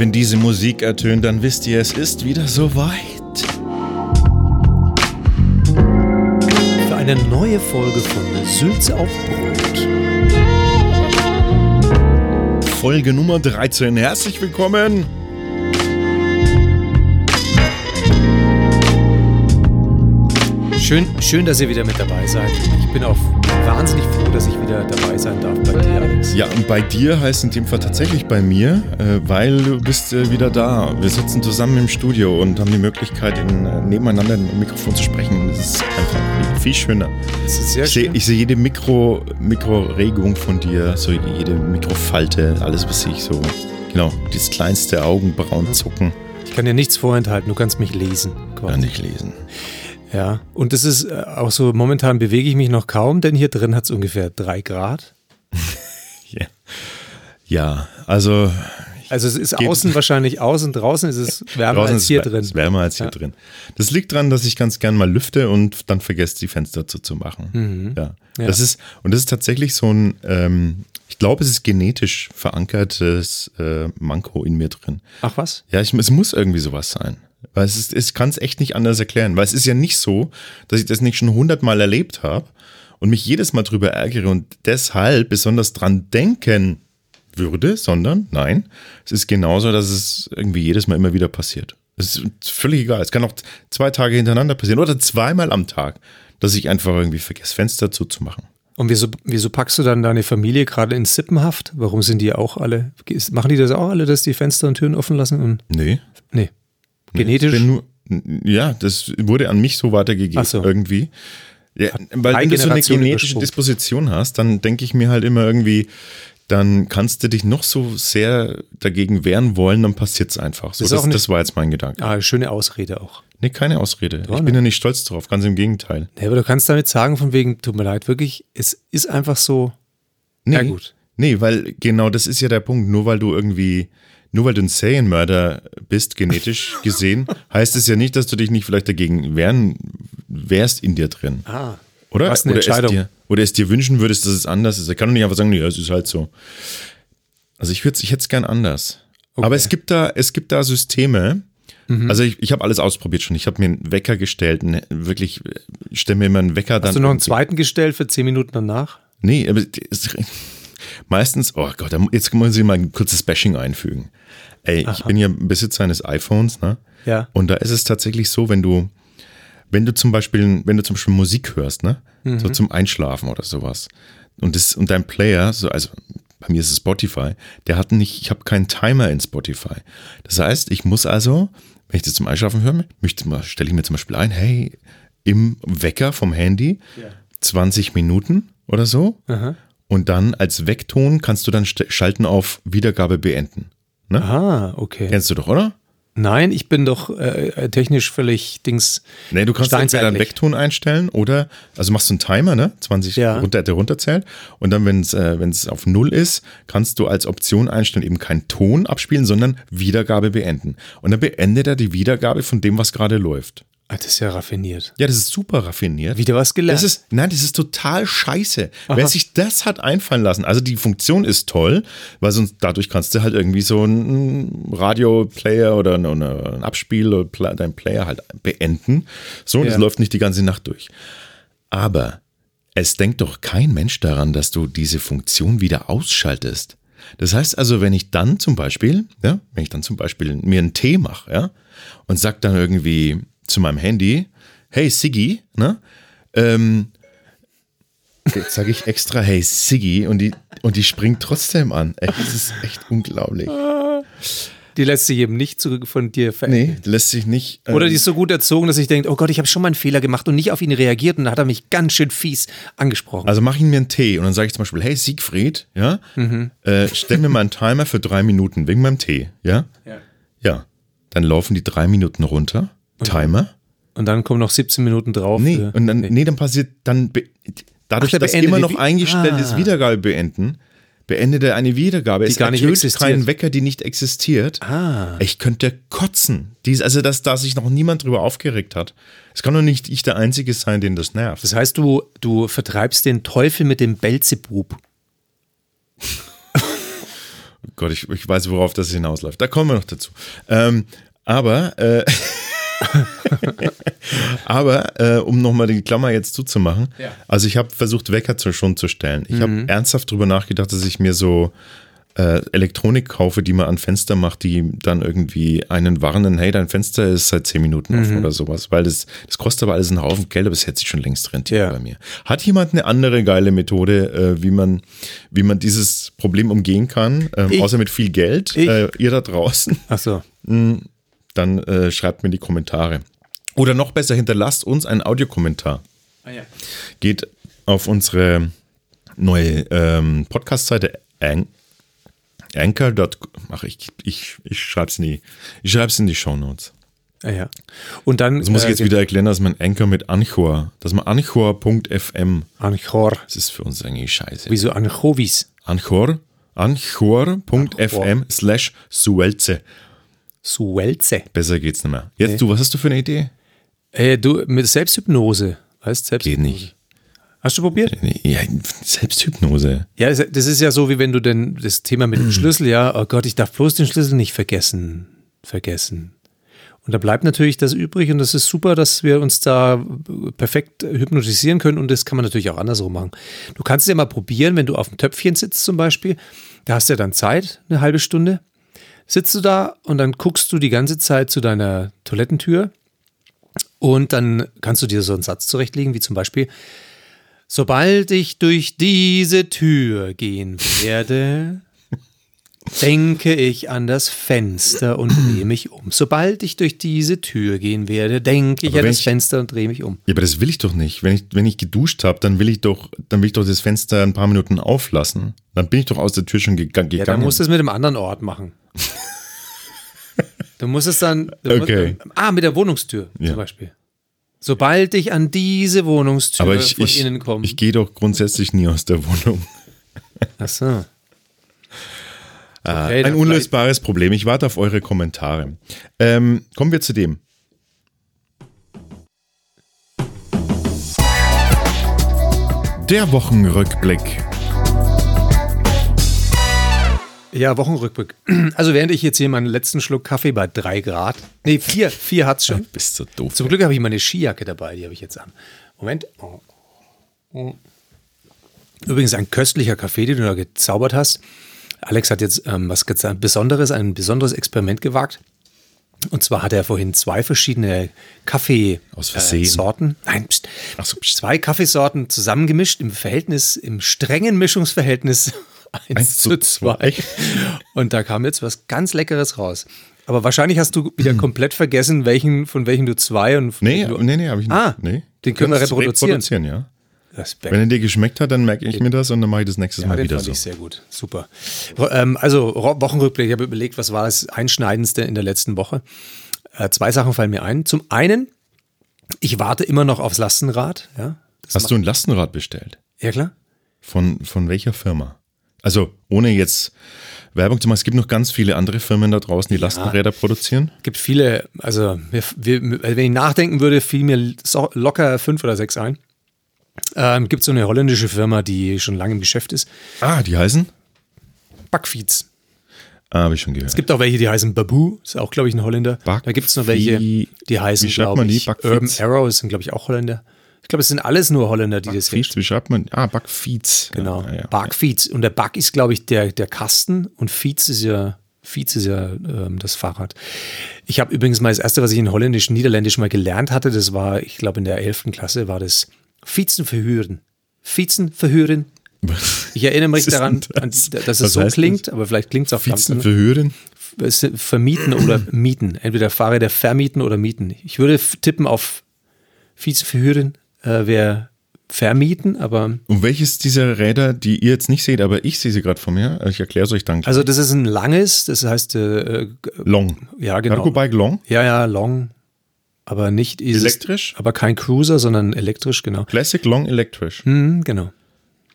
Wenn diese Musik ertönt, dann wisst ihr, es ist wieder soweit. Für eine neue Folge von Sülze auf Brot. Folge Nummer 13. Herzlich willkommen. Schön, schön, dass ihr wieder mit dabei seid. Ich bin auch wahnsinnig froh, dass ich wieder dabei sein darf bei dir, Alex. Ja, und bei dir heißt in dem Fall tatsächlich bei mir, äh, weil du bist äh, wieder da. Wir sitzen zusammen im Studio und haben die Möglichkeit, in, äh, nebeneinander im Mikrofon zu sprechen. Das ist einfach viel schöner. Das ist sehr Ich sehe schön. ich seh jede Mikro, Mikroregung von dir, so jede Mikrofalte, alles, was ich so, genau, das kleinste Augenbrauenzucken Ich kann dir nichts vorenthalten, du kannst mich lesen. quasi. kann ich lesen. Ja, und das ist äh, auch so, momentan bewege ich mich noch kaum, denn hier drin hat es ungefähr drei Grad. Ja, ja also Also es ist außen wahrscheinlich außen, draußen ist es wärmer als hier es drin. ist wärmer als hier Ja. drin. Das liegt daran, dass ich ganz gern mal lüfte und dann vergesse, die Fenster zuzumachen. Ja. Ja. Das ist, und das ist tatsächlich so ein, ähm, ich glaube, es ist genetisch verankertes äh, Manko in mir drin. Ach was? Ja, ich, es muss irgendwie sowas sein. Weil es ist, ich kann es echt nicht anders erklären. Weil es ist ja nicht so, dass ich das nicht schon hundertmal erlebt habe und mich jedes Mal drüber ärgere und deshalb besonders dran denken würde, sondern nein, es ist genauso, dass es irgendwie jedes Mal immer wieder passiert. Es ist völlig egal. Es kann auch zwei Tage hintereinander passieren oder zweimal am Tag, dass ich einfach irgendwie vergesse, Fenster zuzumachen. Und wieso, wieso packst du dann deine Familie gerade in Sippenhaft? Warum sind die auch alle, machen die das auch alle, dass die Fenster und Türen offen lassen? Und, Nee. nee. Ich Genetisch? nur, ja, das wurde an mich so weitergegeben so. irgendwie. Ja, weil wenn du so eine genetische. Disposition hast, dann denke ich mir halt immer irgendwie, dann kannst du dich noch so sehr dagegen wehren wollen, dann passiert es einfach. So, das, auch nicht- das war jetzt mein Gedanke. Ah, schöne Ausrede auch. Nee, keine Ausrede. ich ne? bin ja nicht stolz drauf, ganz im Gegenteil. Nee, aber du kannst damit sagen, von wegen, tut mir leid, wirklich, es ist einfach so. Nee, Ja, gut. Nee, weil genau das ist ja der Punkt. Nur weil du irgendwie, nur weil du ein Serienmörder bist, genetisch gesehen, heißt es ja nicht, dass du dich nicht vielleicht dagegen wehren wärst in dir drin. Ah. Oder? Was eine oder, es Entscheidung. dir, oder es dir wünschen würdest, dass es anders ist. Er kann doch nicht einfach sagen, ja, es ist halt so. Also ich, ich hätte es gern anders. Okay. Aber es gibt da, es gibt da Systeme. Mhm. Also ich, ich habe alles ausprobiert schon. Ich habe mir einen Wecker gestellt, ne, wirklich, ich stelle mir immer einen Wecker dann. Hast du noch einen zweiten gestellt für zehn Minuten danach? Nee, aber es, meistens, oh Gott, da- jetzt muss ich mal ein kurzes Bashing einfügen. Ey, ich bin ja Besitzer eines iPhones, ne? Ja. Und da ist es tatsächlich so, wenn du, wenn du zum Beispiel, wenn du zum Beispiel Musik hörst, ne? So Mhm. zum Einschlafen oder sowas. Und das, und dein Player, so, also bei mir ist es Spotify, der hat nicht, ich habe keinen Timer in Spotify. Das heißt, ich muss also, wenn ich das zum Einschlafen höre, möchte mal, stelle ich mir zum Beispiel ein, hey, im Wecker vom Handy 20 Minuten oder so. Und dann als Weckton kannst du dann schalten auf Wiedergabe beenden. Ne? Ah, okay. Kennst du doch, oder? Nein, ich bin doch äh, äh, technisch völlig Dings. Nee, du kannst entweder einen. Weckton einstellen oder, also machst du einen Timer, ne? 20 Ja. runter, der runterzählt. Und dann, wenn es äh, wenn's auf Null ist, kannst du als Option einstellen, eben keinen Ton abspielen, sondern Wiedergabe beenden. Und dann beendet er die Wiedergabe von dem, was gerade läuft. Ah, das ist ja raffiniert. Ja, das ist super raffiniert. Wieder was gelernt. Das ist, nein, das ist total scheiße. Wer sich das hat einfallen lassen, also die Funktion ist toll, weil sonst dadurch kannst du halt irgendwie so einen Radio-Player oder eine, eine, ein Abspiel oder Pla- dein Player halt beenden. So, und das Ja. läuft nicht die ganze Nacht durch. Aber es denkt doch kein Mensch daran, dass du diese Funktion wieder ausschaltest. Das heißt also, wenn ich dann zum Beispiel, ja, wenn ich dann zum Beispiel mir einen Tee mache, ja, und sag dann irgendwie zu meinem Handy, hey Siggi, ne, ähm, jetzt sage ich extra, hey Siggi, und die, und die springt trotzdem an. Ey, das ist echt unglaublich. die lässt sich eben nicht zu, von dir verändern. Nee, lässt sich nicht. äh, Oder die ist so gut erzogen, dass ich denke, oh Gott, ich habe schon mal einen Fehler gemacht und nicht auf ihn reagiert und dann hat er mich ganz schön fies angesprochen. Also mache ich mir einen Tee und dann sage ich zum Beispiel, hey Siegfried, ja, äh, stell mir mal einen Timer für drei Minuten wegen meinem Tee, ja? Ja. Ja. Dann laufen die drei Minuten runter, Timer. Und dann kommen noch 17 Minuten drauf. Nee, für- und dann, nee. dann passiert, dann, dadurch, Ach, dass immer noch Wi- eingestellt ist, Ah. Wiedergabe beenden, beendet er eine Wiedergabe. Die es gar nicht existiert. keinen Wecker, die nicht existiert. Ah. Ich könnte kotzen. Dies, also, dass da sich noch niemand drüber aufgeregt hat. Es kann doch nicht ich der Einzige sein, den das nervt. Das heißt, du, du vertreibst den Teufel mit dem Belzebub. Gott, ich, ich weiß, worauf das hinausläuft. Da kommen wir noch dazu. Ähm, aber, äh, aber äh, um nochmal die Klammer jetzt zuzumachen, Ja. also ich habe versucht, Wecker zu, schon zu stellen. Ich habe ernsthaft drüber nachgedacht, dass ich mir so äh, Elektronik kaufe, die man an Fenster macht, die dann irgendwie einen warnen, hey, dein Fenster ist seit zehn Minuten offen oder sowas, weil das, das kostet aber alles einen Haufen Geld, aber es hätte sich schon längst rentiert Ja. bei mir. Hat jemand eine andere geile Methode, äh, wie, man, wie man dieses Problem umgehen kann, Ich. außer mit viel Geld? Äh, ihr da draußen? Ach so. Dann äh, schreibt mir in die Kommentare. Oder noch besser, hinterlasst uns einen Audiokommentar. Ah, ja. Geht auf unsere neue ähm, Podcast-Seite An Anchor. Ach, ich, ich, ich schreibe es nie. Ich schreibe es in die Shownotes. Ah, ja. Und dann. Das muss ich äh, jetzt wieder erklären, dass man Anchor mit Anchor, dass man Anchor.fm, Anchor. das ist für uns eigentlich scheiße. Wieso Anchovies? Anchor, Anchor.fm slash Suelze. Suelze. Besser geht's nicht mehr. Jetzt du, was hast du für eine Idee? Äh, du, mit Selbsthypnose. Weißt Geht Selbsthypnose. nicht. Hast du probiert? Ja, Selbsthypnose. Ja, das das ist ja so, wie wenn du denn das Thema mit dem Schlüssel, ja, oh Gott, ich darf bloß den Schlüssel nicht vergessen. Vergessen. Und da bleibt natürlich das übrig und das ist super, dass wir uns da perfekt hypnotisieren können und das kann man natürlich auch andersrum machen. Du kannst es ja mal probieren, wenn du auf dem Töpfchen sitzt zum Beispiel, da hast du ja dann Zeit, eine halbe Stunde, sitzt du da und dann guckst du die ganze Zeit zu deiner Toilettentür und dann kannst du dir so einen Satz zurechtlegen, wie zum Beispiel, Sobald ich durch diese Tür gehen werde, denke ich an das Fenster und drehe mich um. Sobald ich durch diese Tür gehen werde, denke ich an das ich- Fenster und drehe mich um. Ja, aber das will ich doch nicht. Wenn ich, wenn ich geduscht habe, dann will ich doch, dann will ich doch das Fenster ein paar Minuten auflassen. Dann bin ich doch aus der Tür schon gega gegangen. Ja, dann musst du es mit einem anderen Ort machen. Du musst es dann. Okay. Musst, ah, mit der Wohnungstür Ja. zum Beispiel. Sobald ich an diese Wohnungstür aber ich, von ich, innen komme. ich gehe doch grundsätzlich nie aus der Wohnung. Ach so. Ah, Okay, ein unlösbares Problem. Ich warte auf eure Kommentare. Ähm, kommen wir zu dem. Der Wochenrückblick. Ja, Wochenrückblick. Also während ich jetzt hier meinen letzten Schluck Kaffee bei drei Grad, nee, vier, vier hat's schon. Bist du doof. Zum Glück habe ich meine Skijacke dabei, die habe ich jetzt an. Moment. Übrigens ein köstlicher Kaffee, den du da gezaubert hast. Alex hat jetzt ähm, was Besonderes, ein besonderes Experiment gewagt. Und zwar hat er vorhin zwei verschiedene Kaffeesorten. Äh, nein, pst, so, zwei Kaffeesorten zusammengemischt im Verhältnis, im strengen Mischungsverhältnis 1 Eins zu zu 2. Und da kam jetzt was ganz Leckeres raus. Aber wahrscheinlich hast du wieder komplett vergessen, welchen, von welchen du zwei und von Nee, du, nee, nee, habe ich nicht. Ah, nee. den können wir reproduzieren. reproduzieren, ja. Respekt. Wenn er dir geschmeckt hat, dann merke ich mir das und dann mache ich das nächstes Ja, Mal den wieder fand so. ich sehr gut. Super. Ähm, also Wochenrückblick. Ich habe überlegt, was war das Einschneidendste in der letzten Woche? Äh, zwei Sachen fallen mir ein. Zum einen, ich warte immer noch aufs Lastenrad. Ja, Hast du ein Lastenrad bestellt? ja klar. Von, von welcher Firma? Also, ohne jetzt Werbung zu machen, es gibt noch ganz viele andere Firmen da draußen, die Lastenräder produzieren. gibt viele, also wir, wir, wenn ich nachdenken würde, fiel mir so, locker fünf oder sechs ein. Ähm, gibt so eine holländische Firma, die schon lange im Geschäft ist. Ah, die heißen? Backfeeds. Ah, habe ich schon gehört. Es gibt auch welche, die heißen Babu, ist auch, glaube ich, ein Holländer. Backfeed- Da gibt es noch welche, die heißen, glaube ich? Urban Arrows sind, glaube ich, auch Holländer. Ich glaube, es sind alles nur Holländer, die das Feeds, wie schreibt man? Ah, Backfeeds. Genau. Ja, ja. Barkfeeds. Und der Bug ist, glaube ich, der, der Kasten und Feeds ist ja, Feeds ist ja ähm, das Fahrrad. Ich habe übrigens mal das erste, was ich in Holländisch, Niederländisch mal gelernt hatte, das war, ich glaube, in der 11. Klasse war das Fietsen verhören. Fietsen verhören. Ich erinnere mich daran, denn an, das? dass es Was so klingt, aber vielleicht klingt es auch ganz Feeds anders. verhören? Vermieten oder mieten. Entweder Fahrräder vermieten oder mieten. Ich würde tippen auf Fietsen verhören, äh, wäre vermieten, aber Und welches dieser Räder, die ihr jetzt nicht seht, aber ich sehe sie gerade vor mir, ich erkläre es euch dann. Also das ist ein langes, das heißt, äh, äh, Long. ja genau. Cargo-Bike Long? Ja, ja, long, aber nicht ist Elektrisch? aber kein Cruiser, sondern elektrisch, genau. Classic Long Electric. Mhm, genau.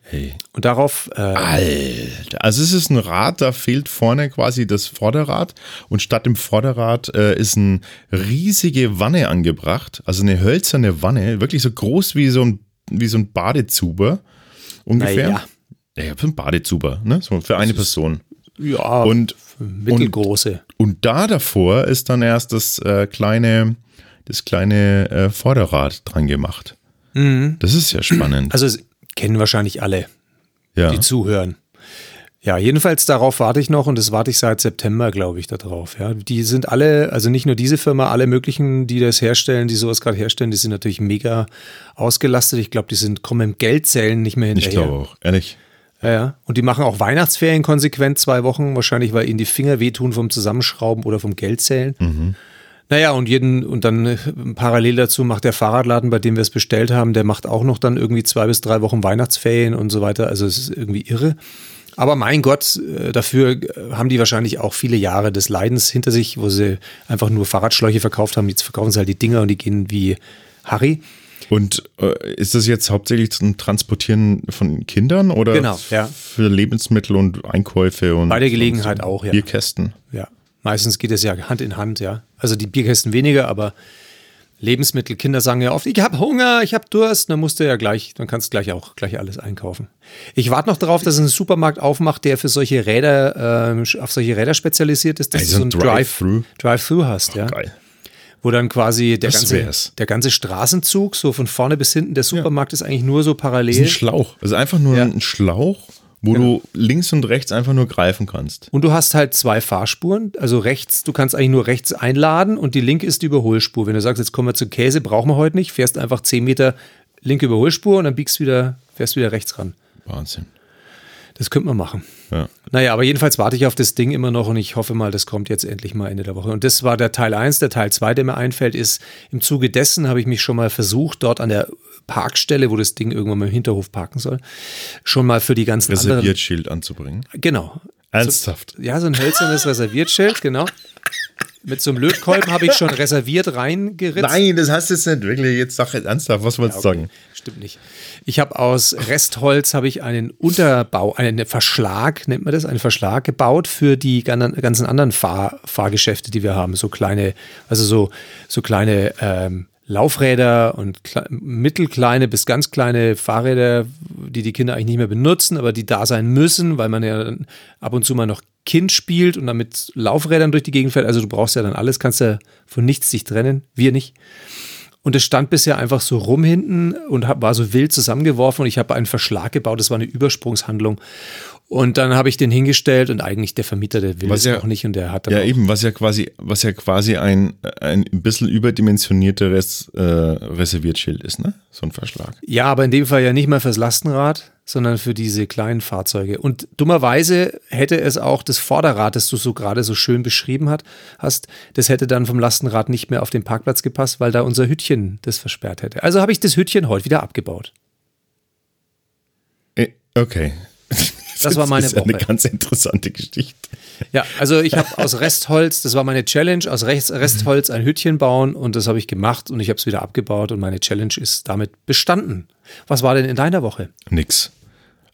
Hey. Und darauf, äh, Alter. Also es ist ein Rad, da fehlt vorne quasi das Vorderrad und statt dem Vorderrad äh, ist eine riesige Wanne angebracht, also eine hölzerne Wanne, wirklich so groß wie so ein, wie so ein Badezuber ungefähr. Naja. Ja, ja, für ein Badezuber, ne? So für eine Person. Ja, Und, mittelgroße. und da davor ist dann erst das äh, kleine, das kleine äh, Vorderrad dran gemacht. Das ist ja spannend. Also es kennen wahrscheinlich alle, ja. die zuhören. Ja, jedenfalls darauf warte ich noch und das warte ich seit September, glaube ich, darauf. Ja, die sind alle, also nicht nur diese Firma, alle möglichen, die das herstellen, die sowas gerade herstellen, die sind natürlich mega ausgelastet. Ich glaube, die sind kommen im Geldzählen nicht mehr ich hinterher. glaube auch, ehrlich. Ja, ja. Und die machen auch Weihnachtsferien konsequent zwei Wochen, wahrscheinlich, weil ihnen die Finger wehtun vom Zusammenschrauben oder vom Geldzählen. Mhm. Naja, und jeden, und dann äh, parallel dazu macht der Fahrradladen, bei dem wir es bestellt haben, der macht auch noch dann irgendwie zwei bis drei Wochen Weihnachtsferien und so weiter. Also es ist irgendwie irre. Aber mein Gott, äh, dafür äh, haben die wahrscheinlich auch viele Jahre des Leidens hinter sich, wo sie einfach nur Fahrradschläuche verkauft haben. Jetzt verkaufen sie halt die Dinger und die gehen wie Harry. Und äh, ist das jetzt hauptsächlich zum Transportieren von Kindern oder Genau, ja. für Lebensmittel und Einkäufe und Bei der Gelegenheit auch, ja. Bierkästen? Ja, meistens geht es ja Hand in Hand, ja. Also die Bierkästen weniger, aber Lebensmittel, Kinder sagen ja oft, ich habe Hunger, ich habe Durst, dann musst du ja gleich, dann kannst du gleich auch gleich alles einkaufen. Ich warte noch darauf, dass es einen Supermarkt aufmacht, der für solche Räder, ähm, auf solche Räder spezialisiert ist, dass Also du so ein ein Drive-Thru? Drive- Drive-Thru hast, ja. Geil. Wo dann quasi der Das ganze, wär's. der ganze Straßenzug, so von vorne bis hinten, der Supermarkt ist eigentlich nur so Das ist ein parallel. Schlauch. Also einfach nur Ja. ein Schlauch, wo du links und rechts einfach nur greifen kannst. Und du hast halt zwei Fahrspuren, also rechts, du kannst eigentlich nur rechts einladen und die linke ist die Überholspur. Wenn du sagst, jetzt kommen wir zu Käse, brauchen wir heute nicht, fährst einfach 10 Meter linke Überholspur und dann biegst wieder, fährst wieder rechts ran. Wahnsinn. Das könnte man machen. Ja. Naja, aber jedenfalls warte ich auf das Ding immer noch und ich hoffe mal, das kommt jetzt endlich mal Ende der Woche. Und das war der Teil 1. Der Teil 2, der mir einfällt, ist, im Zuge dessen habe ich mich schon mal versucht, dort an der Parkstelle, wo das Ding irgendwann mal im Hinterhof parken soll, schon mal für die ganzen anderen. Reserviertschild anzubringen. Genau. Ernsthaft. Ja, so ein hölzernes Reserviertschild, genau. Mit so einem Lötkolben habe ich schon reserviert reingeritzt. Nein, das heißt jetzt nicht wirklich. Jetzt sag jetzt ernsthaft, was wolltest du sagen? Stimmt nicht. Ich habe aus Restholz habe ich einen Unterbau, einen Verschlag, nennt man das, einen Verschlag gebaut für die gan- ganzen anderen Fahr Fahrgeschäfte, die wir haben. So kleine, also so, so kleine ähm, Laufräder und kle mittelkleine bis ganz kleine Fahrräder, die die Kinder eigentlich nicht mehr benutzen, aber die da sein müssen, weil man ja ab und zu mal noch Kind spielt und dann mit Laufrädern durch die Gegend fährt. Also du brauchst ja dann alles, kannst ja von nichts dich trennen, wir nicht. Und es stand bisher einfach so rum hinten und hab, war so wild zusammengeworfen und ich habe einen Verschlag gebaut. Das war eine Übersprungshandlung. Und dann habe ich den hingestellt und eigentlich der Vermieter, der will Was es ja- auch nicht und der hat dann Ja, eben, was ja quasi, was ja quasi ein, ein bisschen überdimensionierteres äh, Reserviertschild ist, ne? So ein Verschlag. Ja, aber in dem Fall ja nicht mal fürs Lastenrad, sondern für diese kleinen Fahrzeuge. Und dummerweise hätte es auch das Vorderrad, das du so gerade so schön beschrieben hat, hast, das hätte dann vom Lastenrad nicht mehr auf den Parkplatz gepasst, weil da unser Hütchen das versperrt hätte. Also habe ich das Hütchen heute wieder abgebaut. Äh, Okay. Das war meine ist eine Woche. ganz interessante Geschichte. Ja, also ich habe aus Restholz, das war meine Challenge, aus Rest, Restholz ein Hütchen bauen und das habe ich gemacht und ich habe es wieder abgebaut und meine Challenge ist damit bestanden. Was war denn in deiner Woche? Nix.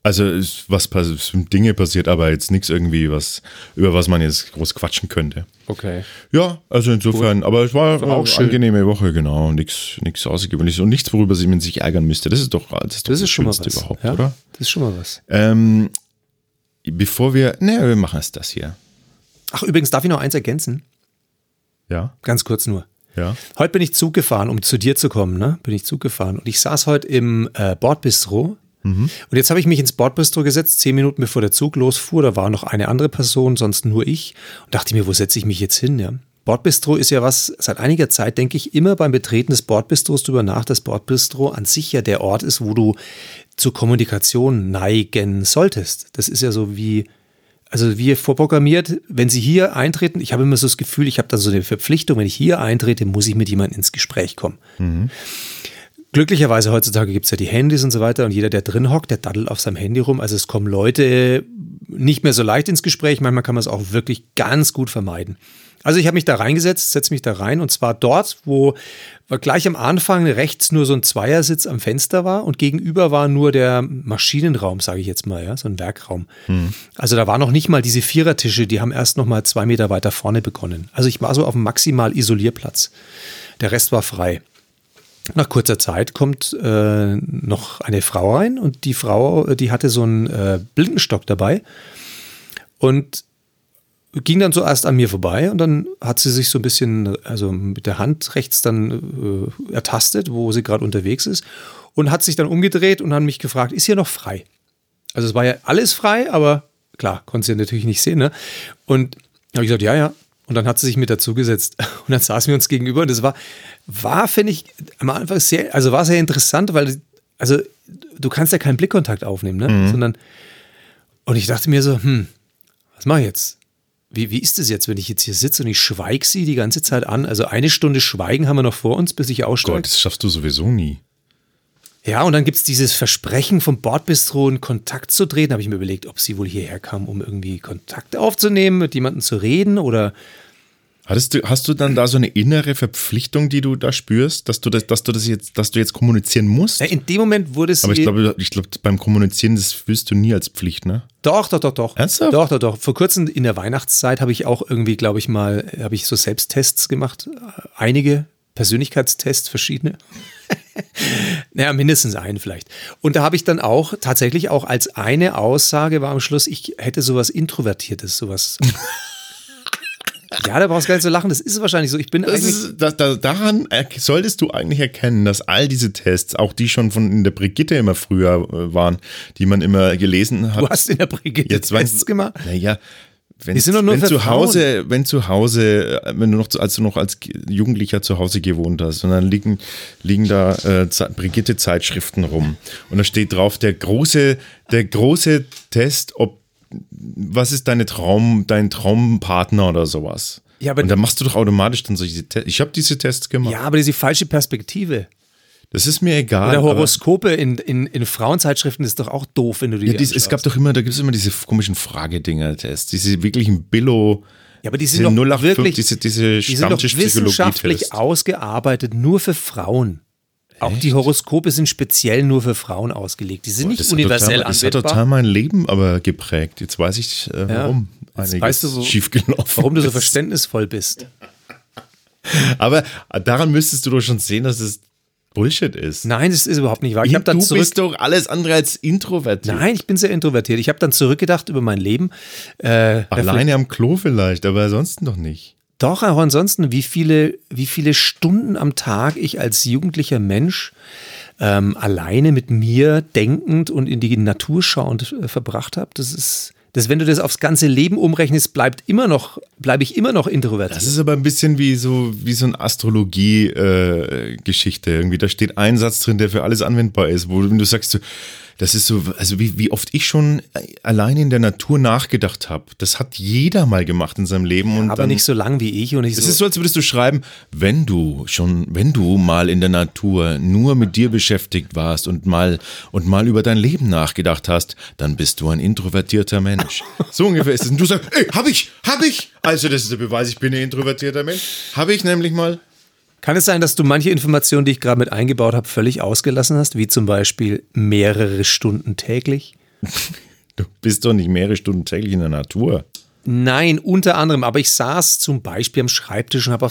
Also ist was pass- es sind Dinge passiert, aber jetzt nichts irgendwie, was über was man jetzt groß quatschen könnte. Okay. Ja, also insofern, aber es war, auch eine schön. angenehme Woche, genau. Nichts nichts Außergewöhnliches und nichts, worüber man sich ärgern müsste. Das ist doch das, ist doch Das ist schon mal Schönste was. überhaupt, ja? oder? Das ist schon mal was. Ähm, bevor wir, ne, wir machen es das hier. Ach, übrigens, darf ich noch eins ergänzen? Ja, Ganz kurz nur. ja. Heute bin ich Zug gefahren, um zu dir zu kommen, ne? Bin ich Zug gefahren. Und ich saß heute im äh, Bordbistro. Und jetzt habe ich mich ins Bordbistro gesetzt, zehn Minuten bevor der Zug losfuhr. Da war noch eine andere Person, sonst nur ich. Und dachte mir, wo setze ich mich jetzt hin? Ja? Bordbistro ist ja was, seit einiger Zeit denke ich immer beim Betreten des Bordbistros drüber nach, dass Bordbistro an sich ja der Ort ist, wo du zur Kommunikation neigen solltest. Das ist ja so wie, also wie vorprogrammiert, wenn Sie hier eintreten, ich habe immer so das Gefühl, ich habe dann so eine Verpflichtung, wenn ich hier eintrete, muss ich mit jemandem ins Gespräch kommen. Glücklicherweise heutzutage gibt es ja die Handys und so weiter und jeder, der drin hockt, der daddelt auf seinem Handy rum. Also es kommen Leute nicht mehr so leicht ins Gespräch. Manchmal kann man es auch wirklich ganz gut vermeiden. Also ich habe mich da reingesetzt, setze mich da rein und zwar dort, wo gleich am Anfang rechts nur so ein Zweiersitz am Fenster war und gegenüber war nur der Maschinenraum, sage ich jetzt mal, ja, so ein Werkraum. Also da war noch nicht mal diese Vierertische, die haben erst noch mal zwei Meter weiter vorne begonnen. Also ich war so auf dem maximal Isolierplatz. Der Rest war frei. Nach kurzer Zeit kommt äh, noch eine Frau rein und die Frau, äh, die hatte so einen äh, Blindenstock dabei und ging dann zuerst an mir vorbei und dann hat sie sich so ein bisschen, also mit der Hand rechts dann äh, ertastet, wo sie gerade unterwegs ist und hat sich dann umgedreht und hat mich gefragt, ist hier noch frei? Also es war ja alles frei, aber klar, konnte sie ja natürlich nicht sehen. Ne? Und habe ich gesagt, ja, ja. Und dann hat sie sich mit dazugesetzt und dann saßen wir uns gegenüber und das war, war finde ich, am Anfang sehr, also war sehr interessant, weil, also du kannst ja keinen Blickkontakt aufnehmen, ne? Mhm. sondern, und ich dachte mir so, hm, was mache ich jetzt? Wie, wie ist es jetzt, wenn ich jetzt hier sitze und ich schweige sie die ganze Zeit an? Also eine Stunde Schweigen haben wir noch vor uns, bis ich aussteige. Gott, das schaffst du sowieso nie. Ja, und dann gibt es dieses Versprechen vom Bordbistro, in Kontakt zu treten. Da habe ich mir überlegt, ob sie wohl hierher kam, um irgendwie Kontakt aufzunehmen, mit jemandem zu reden oder. Hattest du, hast du dann da so eine innere Verpflichtung, die du da spürst, dass du das, dass du das jetzt, dass du jetzt kommunizieren musst? Ja, in dem Moment wurde es. Aber ich glaube, ich glaube, beim Kommunizieren, das fühlst du nie als Pflicht, ne? Doch, doch, doch, doch. Ernsthaft? Doch, doch, doch. Vor kurzem in der Weihnachtszeit habe ich auch irgendwie, glaube ich mal, habe ich so Selbsttests gemacht. Einige Persönlichkeitstests, verschiedene. naja, mindestens einen vielleicht. Und da habe ich dann auch tatsächlich auch als eine Aussage war am Schluss, ich hätte sowas Introvertiertes, sowas. ja, da brauchst du gar nicht so lachen, das ist wahrscheinlich so. Ich bin das eigentlich. Ist, da, da, daran solltest du eigentlich erkennen, dass all diese Tests, auch die schon von in der Brigitte immer früher äh, waren, die man immer gelesen hat. Du hast in der Brigitte Jetzt Tests gemacht? Naja, wenn, wenn zu Hause, wenn zu Hause, wenn du noch, als du noch als Jugendlicher zu Hause gewohnt hast, und dann liegen, liegen da äh, Brigitte-Zeitschriften rum. Und da steht drauf, der große, der große Test, ob was ist deine Traum, dein Traumpartner oder sowas. Ja, aber und dann machst du doch automatisch dann solche Tests. Ich habe diese Tests gemacht. Ja, aber das ist die falsche Perspektive. Das ist mir egal. Oder Horoskope in, in, in Frauenzeitschriften ist doch auch doof, wenn du die. Ja, dies, es gab doch immer, da gibt es immer diese komischen Fragedinger-Tests, diese wirklichen Billo. Ja, aber die sind doch 08, wirklich, diese, diese die sind doch wissenschaftlich ausgearbeitet, nur für Frauen. Auch die Horoskope sind speziell nur für Frauen ausgelegt. Die sind Boah, nicht universell total, Das hat total mein Leben aber geprägt. Jetzt weiß ich, äh, warum. Ja, jetzt weißt du, so, warum du so verständnisvoll bist. aber daran müsstest du doch schon sehen, dass es Bullshit ist. Nein, das ist überhaupt nicht wahr. Ich du zurück bist doch alles andere als introvertiert. Nein, ich bin sehr introvertiert. Ich habe dann zurückgedacht über mein Leben. Äh, Alleine am Klo vielleicht, aber ansonsten doch nicht. Doch, auch ansonsten, wie viele, wie viele Stunden am Tag ich als jugendlicher Mensch ähm, alleine mit mir denkend und in die Natur schauend äh, verbracht habe. Das ist dass wenn du das aufs ganze Leben umrechnest, bleibt immer noch, bleibe ich immer noch introvertiert. Das ist aber ein bisschen wie so, wie so eine Astrologie-Geschichte. Äh, Irgendwie, da steht ein Satz drin, der für alles anwendbar ist, wo du sagst, das ist so, also wie, wie oft ich schon allein in der Natur nachgedacht habe. Das hat jeder mal gemacht in seinem Leben. Und aber dann, nicht so lang wie ich. Und es so ist so, als würdest du schreiben, wenn du schon, wenn du mal in der Natur nur mit dir beschäftigt warst und mal, und mal über dein Leben nachgedacht hast, dann bist du ein introvertierter Mensch. so ungefähr ist es. Und du sagst, ey, hab ich, hab ich. Also das ist der Beweis, ich bin ein introvertierter Mensch. Habe ich nämlich mal. Kann es sein, dass du manche Informationen, die ich gerade mit eingebaut habe, völlig ausgelassen hast, wie zum Beispiel mehrere Stunden täglich? Du bist doch nicht mehrere Stunden täglich in der Natur. Nein, unter anderem. Aber ich saß zum Beispiel am Schreibtisch und habe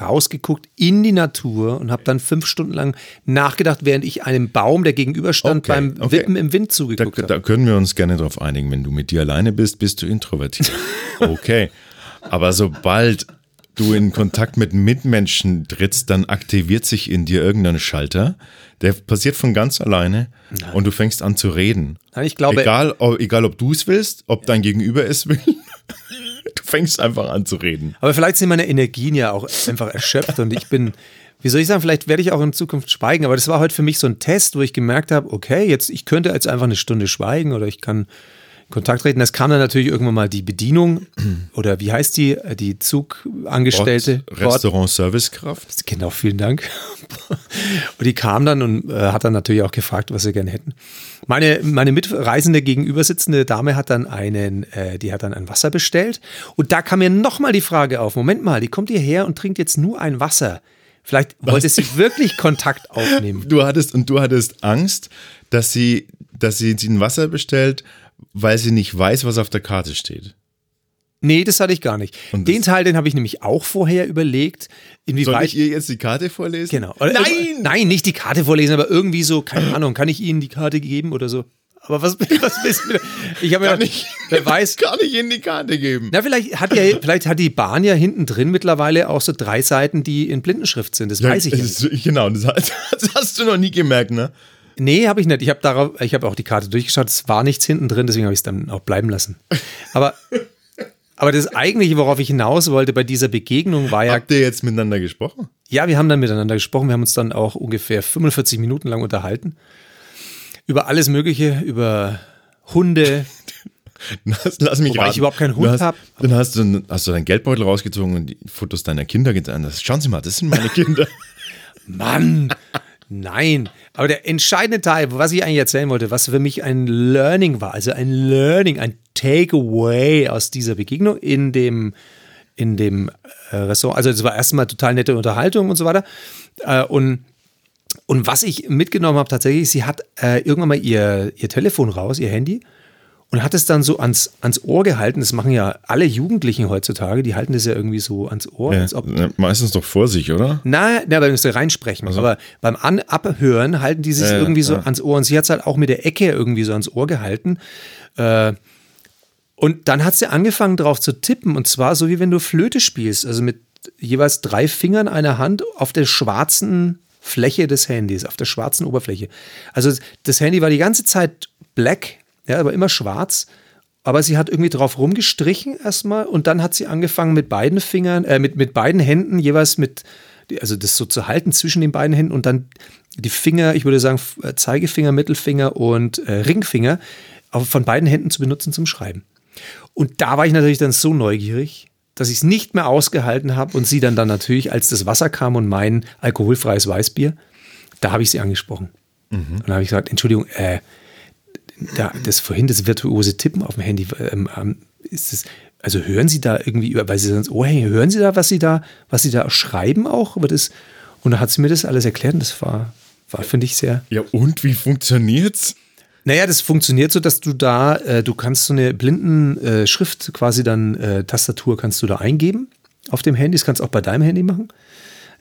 rausgeguckt in die Natur und habe dann fünf Stunden lang nachgedacht, während ich einem Baum, der gegenüberstand, okay, beim okay. Wippen im Wind zugeguckt habe. Da, da können wir uns gerne darauf einigen. Wenn du mit dir alleine bist, bist du introvertiert. Okay. Aber sobald du in Kontakt mit Mitmenschen trittst, dann aktiviert sich in dir irgendein Schalter. Der passiert von ganz alleine Nein. und du fängst an zu reden. Nein, ich glaube, egal, egal ob du es willst, ob dein Gegenüber es will. du fängst einfach an zu reden. Aber vielleicht sind meine Energien ja auch einfach erschöpft und ich bin, wie soll ich sagen, vielleicht werde ich auch in Zukunft schweigen, aber das war heute für mich so ein Test, wo ich gemerkt habe, okay, jetzt, ich könnte jetzt einfach eine Stunde schweigen oder ich kann Kontakt treten. Es kam dann natürlich irgendwann mal die Bedienung oder wie heißt die, die Zugangestellte? Restaurant-Servicekraft. Genau, vielen Dank. Und die kam dann und äh, hat dann natürlich auch gefragt, was sie gerne hätten. Meine, meine mitreisende gegenübersitzende Dame hat dann einen, äh, die hat dann ein Wasser bestellt. Und da kam mir nochmal die Frage auf, Moment mal, die kommt hierher und trinkt jetzt nur ein Wasser. Vielleicht was? wollte sie wirklich Kontakt aufnehmen. Du hattest, und du hattest Angst, dass sie, dass sie ein Wasser bestellt weil sie nicht weiß, was auf der Karte steht. Nee, das hatte ich gar nicht. Den Teil, den habe ich nämlich auch vorher überlegt. Inwieweit Soll ich ihr jetzt die Karte vorlesen? Genau. Oder, nein! Nein, nicht die Karte vorlesen, aber irgendwie so, keine Ahnung, kann ich Ihnen die Karte geben oder so? Aber was, was willst du? Ich habe ja nicht, wer weiß. Gar nicht in die Karte geben. Na, vielleicht hat ja, vielleicht hat die Bahn ja hinten drin mittlerweile auch so drei Seiten, die in Blindenschrift sind. Das weiß ich ja nicht. Genau, das hast du noch nie gemerkt, ne? Nee, habe ich nicht. Ich habe darauf, ich habe auch die Karte durchgeschaut. Es war nichts hinten drin, deswegen habe ich es dann auch bleiben lassen. Aber, aber das eigentliche, worauf ich hinaus wollte bei dieser Begegnung, war ja, Habt ihr jetzt miteinander gesprochen? ja, wir haben dann miteinander gesprochen. Wir haben uns dann auch ungefähr 45 Minuten lang unterhalten. Über alles Mögliche, über Hunde. Lass, lass mich Wobei ich raten. überhaupt keinen Hund hast- hab. Dann hast du, hast du deinen Geldbeutel rausgezogen und die Fotos deiner Kinder getan. Das, schauen Sie mal, das sind meine Kinder. Mann, nein. Aber der entscheidende Teil, was ich eigentlich erzählen wollte, was für mich ein Learning war, also ein Learning, ein Takeaway aus dieser Begegnung in dem, in dem äh, Restaurant. Also es war erstmal total nette Unterhaltung und so weiter. Äh, und und was ich mitgenommen habe tatsächlich, sie hat äh, irgendwann mal ihr, ihr Telefon raus, ihr Handy, und hat es dann so ans, ans Ohr gehalten. Das machen ja alle Jugendlichen heutzutage, die halten das ja irgendwie so ans Ohr, als ob Ja, meistens doch vor sich, oder? na, na, beim reinsprechen. Aber beim An Abhören halten die sich Ja, ja, irgendwie so ja. ans Ohr. Und sie hat es halt auch mit der Ecke irgendwie so ans Ohr gehalten. Äh, und dann hat sie angefangen drauf zu tippen. Und zwar so wie wenn du Flöte spielst. Also mit jeweils drei Fingern einer Hand auf der schwarzen Fläche des Handys, auf der schwarzen Oberfläche. Also das Handy war die ganze Zeit black, ja, aber immer schwarz. Aber sie hat irgendwie drauf rumgestrichen erstmal und dann hat sie angefangen mit beiden Fingern, äh, mit, mit beiden Händen jeweils mit, also das so zu halten zwischen den beiden Händen und dann die Finger, ich würde sagen äh, Zeigefinger, Mittelfinger und äh, Ringfinger von beiden Händen zu benutzen zum Schreiben. Und da war ich natürlich dann so neugierig, dass ich es nicht mehr ausgehalten habe und sie dann dann natürlich, als das Wasser kam und mein alkoholfreies Weißbier, da habe ich sie angesprochen. Und dann habe ich gesagt, Entschuldigung, äh, da, das vorhin das virtuose Tippen auf dem Handy, ähm, ähm, ist das, also hören Sie da irgendwie, über- weil Sie sonst, oh hey, hören Sie da, was Sie da, was Sie da schreiben auch? Wird das, und da hat sie mir das alles erklärt und das war, war finde ich sehr, Ja, und wie funktioniert's? naja, das funktioniert so, dass du da, äh, du kannst so eine blinden äh, Schrift quasi dann, äh, Tastatur kannst du da eingeben auf dem Handy. Das kannst du auch bei deinem Handy machen.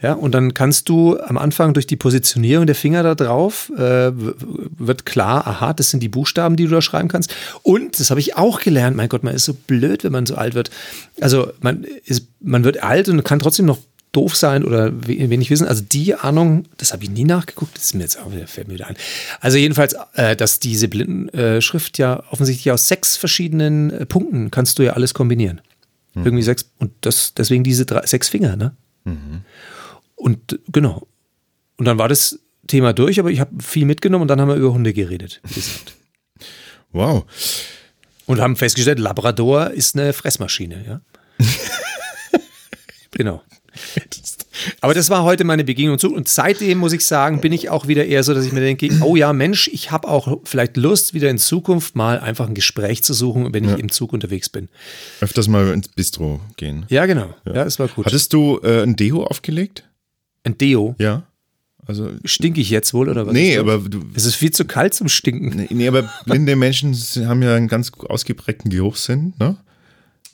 Ja, und dann kannst du am Anfang durch die Positionierung der Finger da drauf, äh, wird klar, aha, das sind die Buchstaben, die du da schreiben kannst. Und, das habe ich auch gelernt, mein Gott, man ist so blöd, wenn man so alt wird. Also man, ist, man wird alt und kann trotzdem noch doof sein oder we- wenig wissen. Also die Ahnung, das habe ich nie nachgeguckt, das ist mir jetzt auch wieder, fällt mir wieder ein. Also jedenfalls, äh, dass diese Blindenschrift ja offensichtlich aus sechs verschiedenen äh, Punkten kannst du ja alles kombinieren. Irgendwie sechs, und das, deswegen diese drei, sechs Finger, ne? Und genau. Und dann war das Thema durch, aber ich habe viel mitgenommen und dann haben wir über Hunde geredet. Wow. Und haben festgestellt, Labrador ist eine Fressmaschine, ja. genau. Aber das war heute meine Begegnung zu. Und seitdem muss ich sagen, bin ich auch wieder eher so, dass ich mir denke, oh ja, Mensch, ich habe auch vielleicht Lust, wieder in Zukunft mal einfach ein Gespräch zu suchen, wenn ich im Zug unterwegs bin. Öfters mal ins Bistro gehen. Ja, genau. Ja, das war gut. Hattest du äh, ein Deo aufgelegt? Ein Deo. Ja. Also, Stink ich jetzt wohl oder was? nee, aber du. Es ist viel zu kalt zum Stinken. Nee, nee, aber blinde Menschen haben ja einen ganz ausgeprägten Geruchssinn, ne?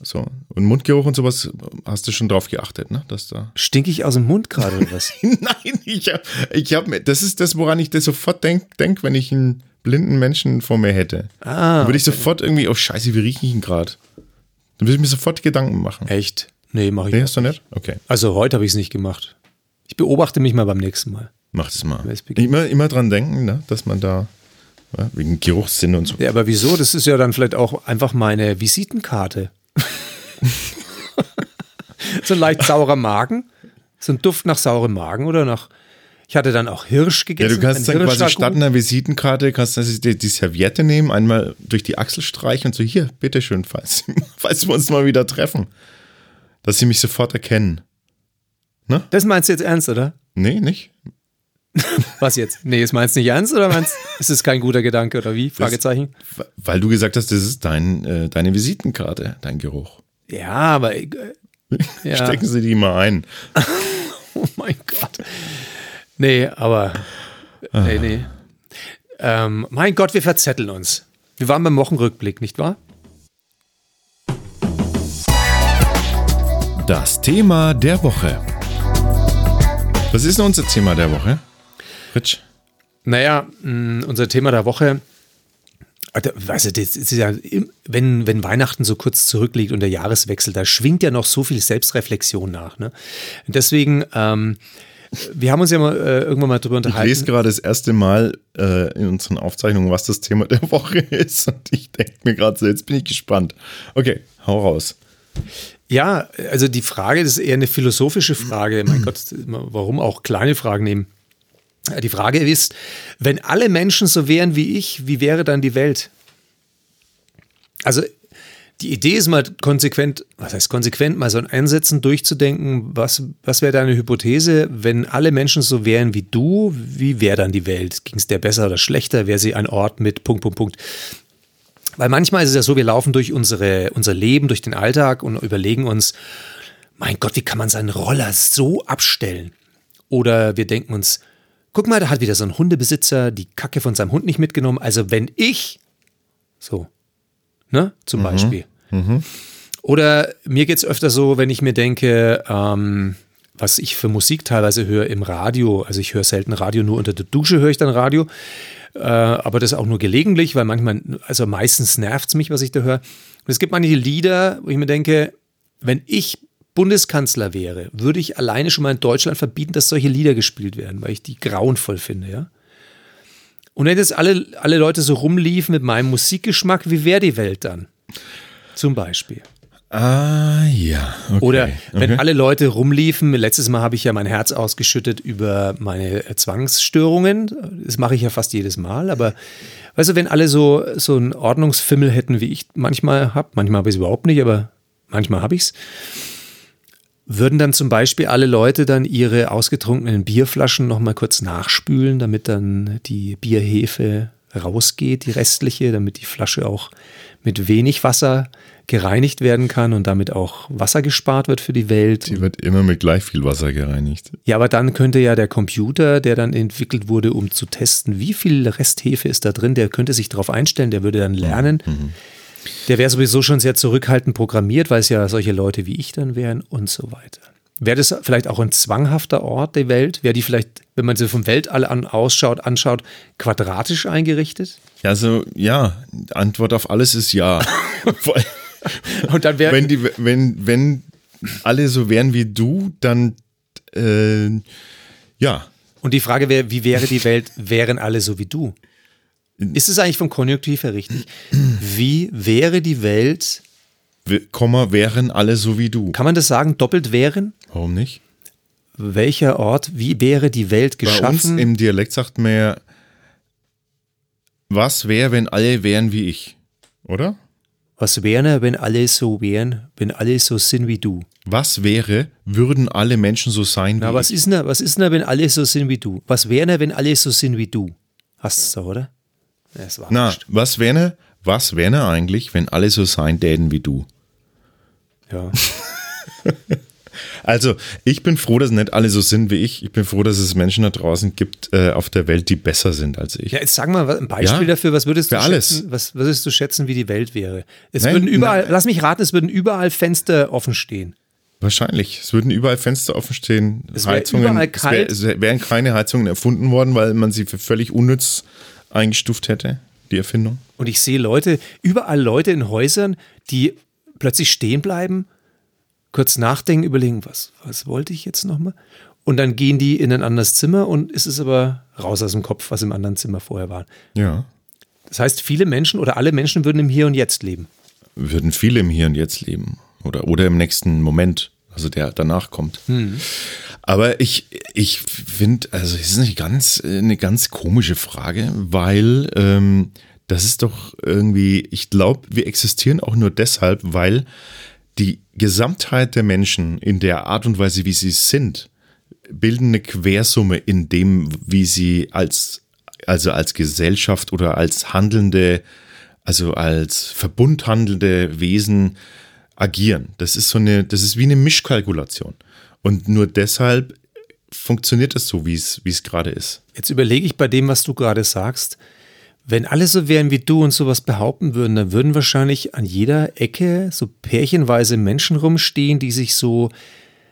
So. Und Mundgeruch und sowas hast du schon drauf geachtet, ne? Dass da. Stink ich aus dem Mund gerade oder was? Nein, ich hab, ich hab mir, das ist das, woran ich das sofort denke, denk, wenn ich einen blinden Menschen vor mir hätte. Ah, Dann würde ich sofort irgendwie, oh Scheiße, wie rieche ich ihn gerade? Dann würde ich mir sofort Gedanken machen. Echt? Nee, mache ich Nee, nicht. hast du nicht? Okay, Also heute habe ich es nicht gemacht. Ich beobachte mich mal beim nächsten Mal. mach das mal. Immer, immer dran denken, ne? dass man da, ja, wegen Geruchssinn und so. Ja, aber wieso? Das ist ja dann vielleicht auch einfach meine Visitenkarte. so ein leicht saurer Magen. So ein Duft nach saurem Magen oder nach. Ich hatte dann auch Hirsch Ja, gegessen. du kannst dann quasi statt einer Visitenkarte, kannst du die, die Serviette nehmen, einmal durch die Achsel streichen und so, hier, bitteschön, falls, falls wir uns mal wieder treffen. Dass sie mich sofort erkennen. Das meinst du jetzt ernst, oder? Nee, nicht? Was jetzt? Nee, das meinst du nicht ernst oder meinst ist es kein guter Gedanke oder wie? Fragezeichen. Weil du gesagt hast, das ist dein, äh, deine Visitenkarte, dein Geruch. Ja, aber äh, ja. Stecken sie die mal ein. Oh mein Gott. Nee, aber. Nee, nee. Ähm, mein Gott, wir verzetteln uns. Wir waren beim Wochenrückblick, nicht wahr? Das Thema der Woche. Was ist denn unser Thema der Woche? Rich? Naja, mh, unser Thema der Woche Also das ist ja, wenn, wenn Weihnachten so kurz zurückliegt und der Jahreswechsel, da schwingt ja noch so viel Selbstreflexion nach. Ne? Deswegen, ähm, wir haben uns ja mal äh, irgendwann mal drüber unterhalten. Ich lese gerade das erste Mal äh, in unseren Aufzeichnungen, was das Thema der Woche ist. Und ich denke mir gerade so, jetzt bin ich gespannt. Okay, hau raus. Ja, also die Frage, das ist eher eine philosophische Frage. Mein Gott, warum auch kleine Fragen nehmen? Die Frage ist, wenn alle Menschen so wären wie ich, wie wäre dann die Welt? Also die Idee ist mal konsequent, was heißt konsequent, mal so ein Einsetzen durchzudenken, was, was wäre deine Hypothese, wenn alle Menschen so wären wie du, wie wäre dann die Welt? Ging es der besser oder schlechter? Wäre sie ein Ort mit Punkt, Punkt, Punkt? Weil manchmal ist es ja so, wir laufen durch unsere, unser Leben, durch den Alltag und überlegen uns, mein Gott, wie kann man seinen Roller so abstellen? Oder wir denken uns, guck mal, da hat wieder so ein Hundebesitzer die Kacke von seinem Hund nicht mitgenommen. Also wenn ich, so, ne, zum mhm. Beispiel. Mhm. Oder mir geht es öfter so, wenn ich mir denke, ähm, was ich für Musik teilweise höre im Radio. Also ich höre selten Radio, nur unter der Dusche höre ich dann Radio. Äh, aber das auch nur gelegentlich, weil manchmal, also meistens nervt es mich, was ich da höre. Und es gibt manche Lieder, wo ich mir denke, wenn ich Bundeskanzler wäre, würde ich alleine schon mal in Deutschland verbieten, dass solche Lieder gespielt werden, weil ich die grauenvoll finde, ja. Und wenn jetzt alle, alle Leute so rumliefen mit meinem Musikgeschmack, wie wäre die Welt dann? Zum Beispiel. Ah, ja. Okay. Oder wenn okay. alle Leute rumliefen, letztes Mal habe ich ja mein Herz ausgeschüttet über meine Zwangsstörungen. Das mache ich ja fast jedes Mal. Aber weißt du, wenn alle so, so einen Ordnungsfimmel hätten, wie ich manchmal habe, manchmal habe ich es überhaupt nicht, aber manchmal habe ich es, würden dann zum Beispiel alle Leute dann ihre ausgetrunkenen Bierflaschen nochmal kurz nachspülen, damit dann die Bierhefe rausgeht, die restliche, damit die Flasche auch mit wenig Wasser gereinigt werden kann und damit auch Wasser gespart wird für die Welt. Die wird immer mit gleich viel Wasser gereinigt. Ja, aber dann könnte ja der Computer, der dann entwickelt wurde, um zu testen, wie viel Resthefe ist da drin, der könnte sich darauf einstellen, der würde dann lernen. Mhm. Der wäre sowieso schon sehr zurückhaltend programmiert, weil es ja solche Leute wie ich dann wären und so weiter. Wäre das vielleicht auch ein zwanghafter Ort der Welt? Wäre die vielleicht, wenn man sie vom Weltall an ausschaut, anschaut, quadratisch eingerichtet? Also ja, Antwort auf alles ist ja. Und dann wäre wenn die, wenn wenn alle so wären wie du, dann äh, ja. Und die Frage wäre, wie wäre die Welt, wären alle so wie du? Ist es eigentlich vom Konjunktiv her richtig? Wie wäre die Welt? Komma, wären alle so wie du. Kann man das sagen, doppelt wären? Warum nicht? Welcher Ort, wie wäre die Welt geschaffen? Bei uns im Dialekt sagt man ja, was wäre, wenn alle wären wie ich, oder? Was wäre, wenn alle so wären, wenn alle so sind wie du? Was wäre, würden alle Menschen so sein Na, wie was ich? Ist denn, was ist denn, wenn alle so sind wie du? Was wäre, wenn alle so sind wie du? Hast du es doch, oder? Es war Na, nicht. was wäre, was wäre eigentlich, wenn alle so sein täten wie du? Ja. also, ich bin froh, dass nicht alle so sind wie ich. Ich bin froh, dass es Menschen da draußen gibt äh, auf der Welt, die besser sind als ich. Ja, jetzt sag mal ein Beispiel ja, dafür. Was würdest, du schätzen, was würdest du schätzen, wie die Welt wäre? Es nein, würden überall, nein. lass mich raten, es würden überall Fenster offen stehen. Wahrscheinlich. Es würden überall Fenster offen stehen. Es Heizungen. Es, wär, es wären keine Heizungen erfunden worden, weil man sie für völlig unnütz eingestuft hätte, die Erfindung. Und ich sehe Leute, überall Leute in Häusern, die plötzlich stehen bleiben, kurz nachdenken, überlegen, was, was wollte ich jetzt nochmal? Und dann gehen die in ein anderes Zimmer und es ist aber raus aus dem Kopf, was im anderen Zimmer vorher war. Ja. Das heißt, viele Menschen oder alle Menschen würden im Hier und Jetzt leben. Würden viele im Hier und Jetzt leben. Oder, oder im nächsten Moment, also der danach kommt. Hm. Aber ich, ich finde, also es ist eine ganz, eine ganz komische Frage, weil ähm, das ist doch irgendwie, ich glaube, wir existieren auch nur deshalb, weil die Gesamtheit der Menschen in der Art und Weise, wie sie sind, bilden eine Quersumme in dem, wie sie als, also als Gesellschaft oder als handelnde, also als verbundhandelnde Wesen agieren. Das ist so eine, das ist wie eine Mischkalkulation. Und nur deshalb funktioniert es so, wie es, wie es gerade ist. Jetzt überlege ich bei dem, was du gerade sagst, wenn alle so wären wie du und sowas behaupten würden, dann würden wahrscheinlich an jeder Ecke so pärchenweise Menschen rumstehen, die sich so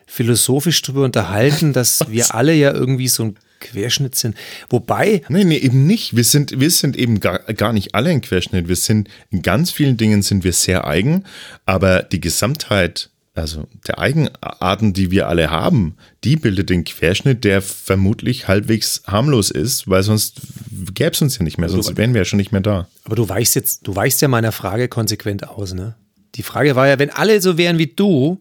philosophisch darüber unterhalten, dass was? wir alle ja irgendwie so ein Querschnitt sind. Wobei. Nee, nee, eben nicht. Wir sind, wir sind eben gar, gar nicht alle ein Querschnitt. Wir sind, in ganz vielen Dingen sind wir sehr eigen, aber die Gesamtheit, also der Eigenarten, die wir alle haben, die bildet den Querschnitt, der vermutlich halbwegs harmlos ist, weil sonst gäbe es uns ja nicht mehr, sonst wären wir ja schon nicht mehr da. Aber du weichst jetzt, du weichst ja meiner Frage konsequent aus, ne? Die Frage war ja, wenn alle so wären wie du,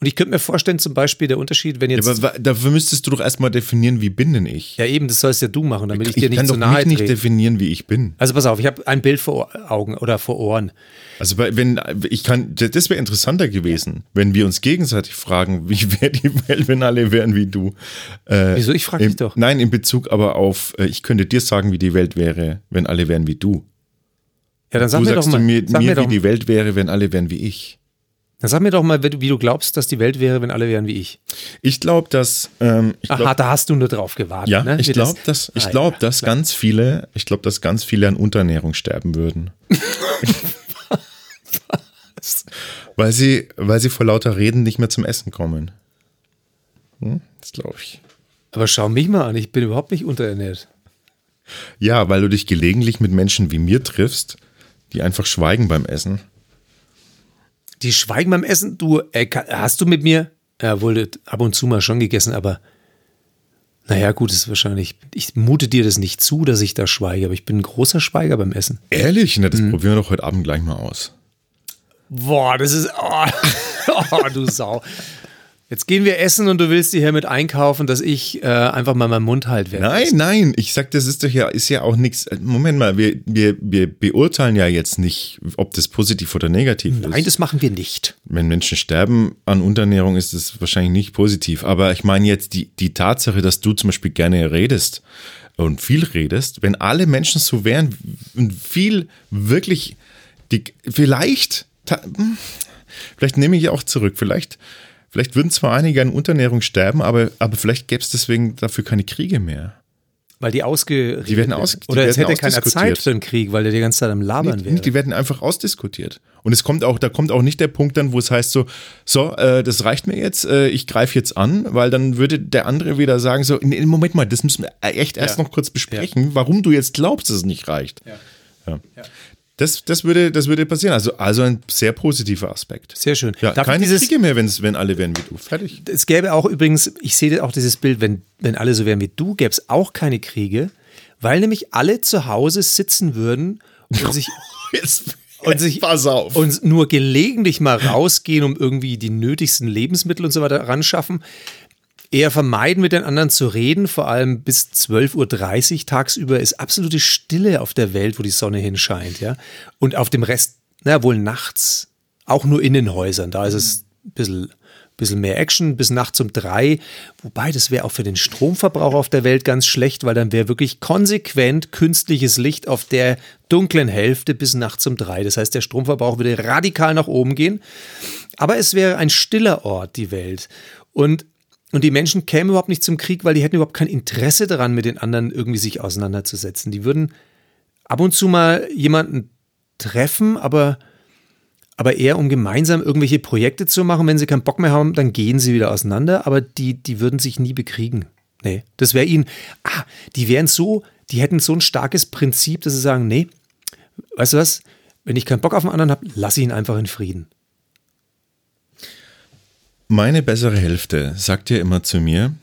und ich könnte mir vorstellen, zum Beispiel der Unterschied, wenn jetzt. Ja, aber dafür müsstest du doch erstmal definieren, wie bin denn ich? Ja, eben, das sollst ja du machen, damit ich, ich dir nicht kann zu doch nahe mich nicht trete. definieren, wie ich bin. Also pass auf, ich habe ein Bild vor Augen oder vor Ohren. Also wenn ich kann, das wäre interessanter gewesen, wenn wir uns gegenseitig fragen, wie wäre die Welt, wenn alle wären wie du. Äh, Wieso? Ich frage dich doch. Nein, in Bezug aber auf, äh, ich könnte dir sagen, wie die Welt wäre, wenn alle wären wie du. Ja, dann sag du mir doch sagst mal, zu mir, sag mir mir wie doch, die Welt wäre, wenn alle wären wie ich. Dann sag mir doch mal, wie du- glaubst, dass die Welt wäre, wenn alle wären wie ich. Ich glaube, dass ähm, ich Aha, glaub, da hast du nur drauf gewartet. ja, ne? ich glaube, dass ich Ah, glaube, ja, dass klar. ganz viele, ich glaube, dass ganz viele an Unterernährung sterben würden. weil sie, weil sie vor lauter Reden nicht mehr zum Essen kommen. Hm? Das glaube ich. Aber schau mich mal an, ich bin überhaupt nicht unterernährt. Ja, weil du dich gelegentlich mit Menschen wie mir triffst, die einfach schweigen beim Essen. Die schweigen beim Essen. Du, äh, ka- hast du mit mir, ja, wohl ab und zu mal schon gegessen, aber naja, gut, ist wahrscheinlich, ich mute dir das nicht zu, dass ich da schweige, aber ich bin ein großer Schweiger beim Essen. Ehrlich? Na, das Mhm. probieren wir doch heute Abend gleich mal aus. Boah, das ist, oh, oh du Sau. Jetzt gehen wir essen und du willst dir hiermit einkaufen, dass ich äh, einfach mal meinen Mund halt werde. Nein, nein, ich sag, das ist doch ja, ist ja auch nichts. Moment mal, wir, wir, wir beurteilen ja jetzt nicht, ob das positiv oder negativ ist. Nein, das machen wir nicht. Wenn Menschen sterben an Unterernährung, ist das wahrscheinlich nicht positiv. Aber ich meine jetzt die, die Tatsache, dass du zum Beispiel gerne redest und viel redest, wenn alle Menschen so wären und viel wirklich, die, vielleicht, hm, vielleicht nehme ich auch zurück, vielleicht, vielleicht würden zwar einige an Unterernährung sterben, aber, aber vielleicht gäbe es deswegen dafür keine Kriege mehr. Weil die ausge Die werden aus- die Oder es werden hätte keiner. Zeit für einen Krieg, weil der die ganze Zeit am Labern Nee, wäre. die werden einfach ausdiskutiert. Und es kommt auch, da kommt auch nicht der Punkt dann, wo es heißt so, so, äh, das reicht mir jetzt, äh, ich greife jetzt an, weil dann würde der andere wieder sagen so, nee, Moment mal, das müssen wir echt erst Ja. noch kurz besprechen, warum du jetzt glaubst, dass es nicht reicht. Ja. Das, das, würde, das würde passieren. Also, also ein sehr positiver Aspekt. Sehr schön. Ja, Darf keine dieses- Kriege mehr, wenn's, wenn alle wären wie du. Fertig. Es gäbe auch übrigens, ich sehe auch dieses Bild, wenn, wenn alle so wären wie du, gäbe es auch keine Kriege, weil nämlich alle zu Hause sitzen würden und sich, Jetzt, Und sich- pass auf. und nur gelegentlich mal rausgehen, um irgendwie die nötigsten Lebensmittel und so weiter ranschaffen. Eher vermeiden, mit den anderen zu reden, vor allem bis 12.30 Uhr tagsüber ist absolute Stille auf der Welt, wo die Sonne hinscheint, ja. Und auf dem Rest, na wohl nachts, auch nur in den Häusern, da ist es ein bisschen, bisschen mehr Action bis nachts um drei. Wobei, das wäre auch für den Stromverbrauch auf der Welt ganz schlecht, weil dann wäre wirklich konsequent künstliches Licht auf der dunklen Hälfte bis nachts um drei. Das heißt, der Stromverbrauch würde radikal nach oben gehen. Aber es wäre ein stiller Ort, die Welt. Und, und die Menschen kämen überhaupt nicht zum Krieg, weil die hätten überhaupt kein Interesse daran, mit den anderen irgendwie sich auseinanderzusetzen. Die würden ab und zu mal jemanden treffen, aber, aber eher um gemeinsam irgendwelche Projekte zu machen. Wenn sie keinen Bock mehr haben, dann gehen sie wieder auseinander, aber die, die würden sich nie bekriegen. Nee, das wäre ihnen, ah, die wären so, die hätten so ein starkes Prinzip, dass sie sagen, nee, weißt du was, wenn ich keinen Bock auf den anderen habe, lass ich ihn einfach in Frieden. Meine bessere Hälfte sagt ja immer zu mir,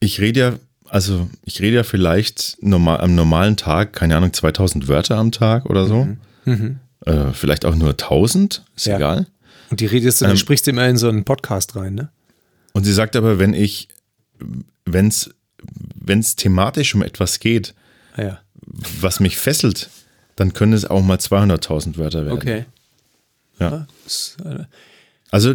ich rede ja, also ich rede ja vielleicht normal, am normalen Tag, keine Ahnung, 2000 Wörter am Tag oder so. Äh, vielleicht auch nur 1000, ist Ja. egal. Und die redest du, Ähm, dann sprichst du immer in so einen Podcast rein, ne? Und sie sagt aber, wenn ich, wenn es thematisch um etwas geht, Ah, ja. was mich fesselt, dann können es auch mal 200.000 Wörter werden. Okay. Ja. Das, äh, Also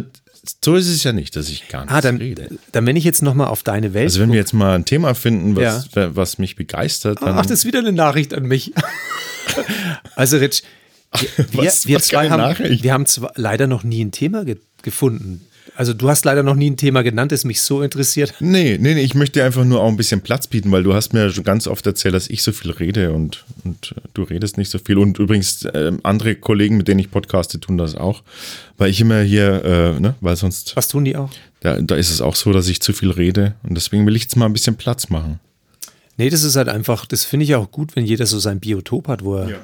so ist es ja nicht, dass ich gar nichts ah, dann, rede. dann, wenn ich jetzt nochmal auf deine Welt. Also wenn wir jetzt mal ein Thema finden, was, was mich begeistert, dann Ach, das ist wieder eine Nachricht an mich. also, Rich, wir, Was- wir was zwei haben, Nachricht? wir haben zwar leider noch nie ein Thema ge gefunden. Also du hast leider noch nie ein Thema genannt, das mich so interessiert. Nee, nee, nee, ich möchte dir einfach nur auch ein bisschen Platz bieten, weil du hast mir schon ganz oft erzählt, dass ich so viel rede und, und du redest nicht so viel. Und übrigens, äh, andere Kollegen, mit denen ich podcaste, tun das auch. Weil ich immer hier, äh, ne, weil sonst. Was tun die auch? Da, da ist es auch so, dass ich zu viel rede. Und deswegen will ich jetzt mal ein bisschen Platz machen. Nee, das ist halt einfach, das finde ich auch gut, wenn jeder so sein Biotop hat, wo er. Ja.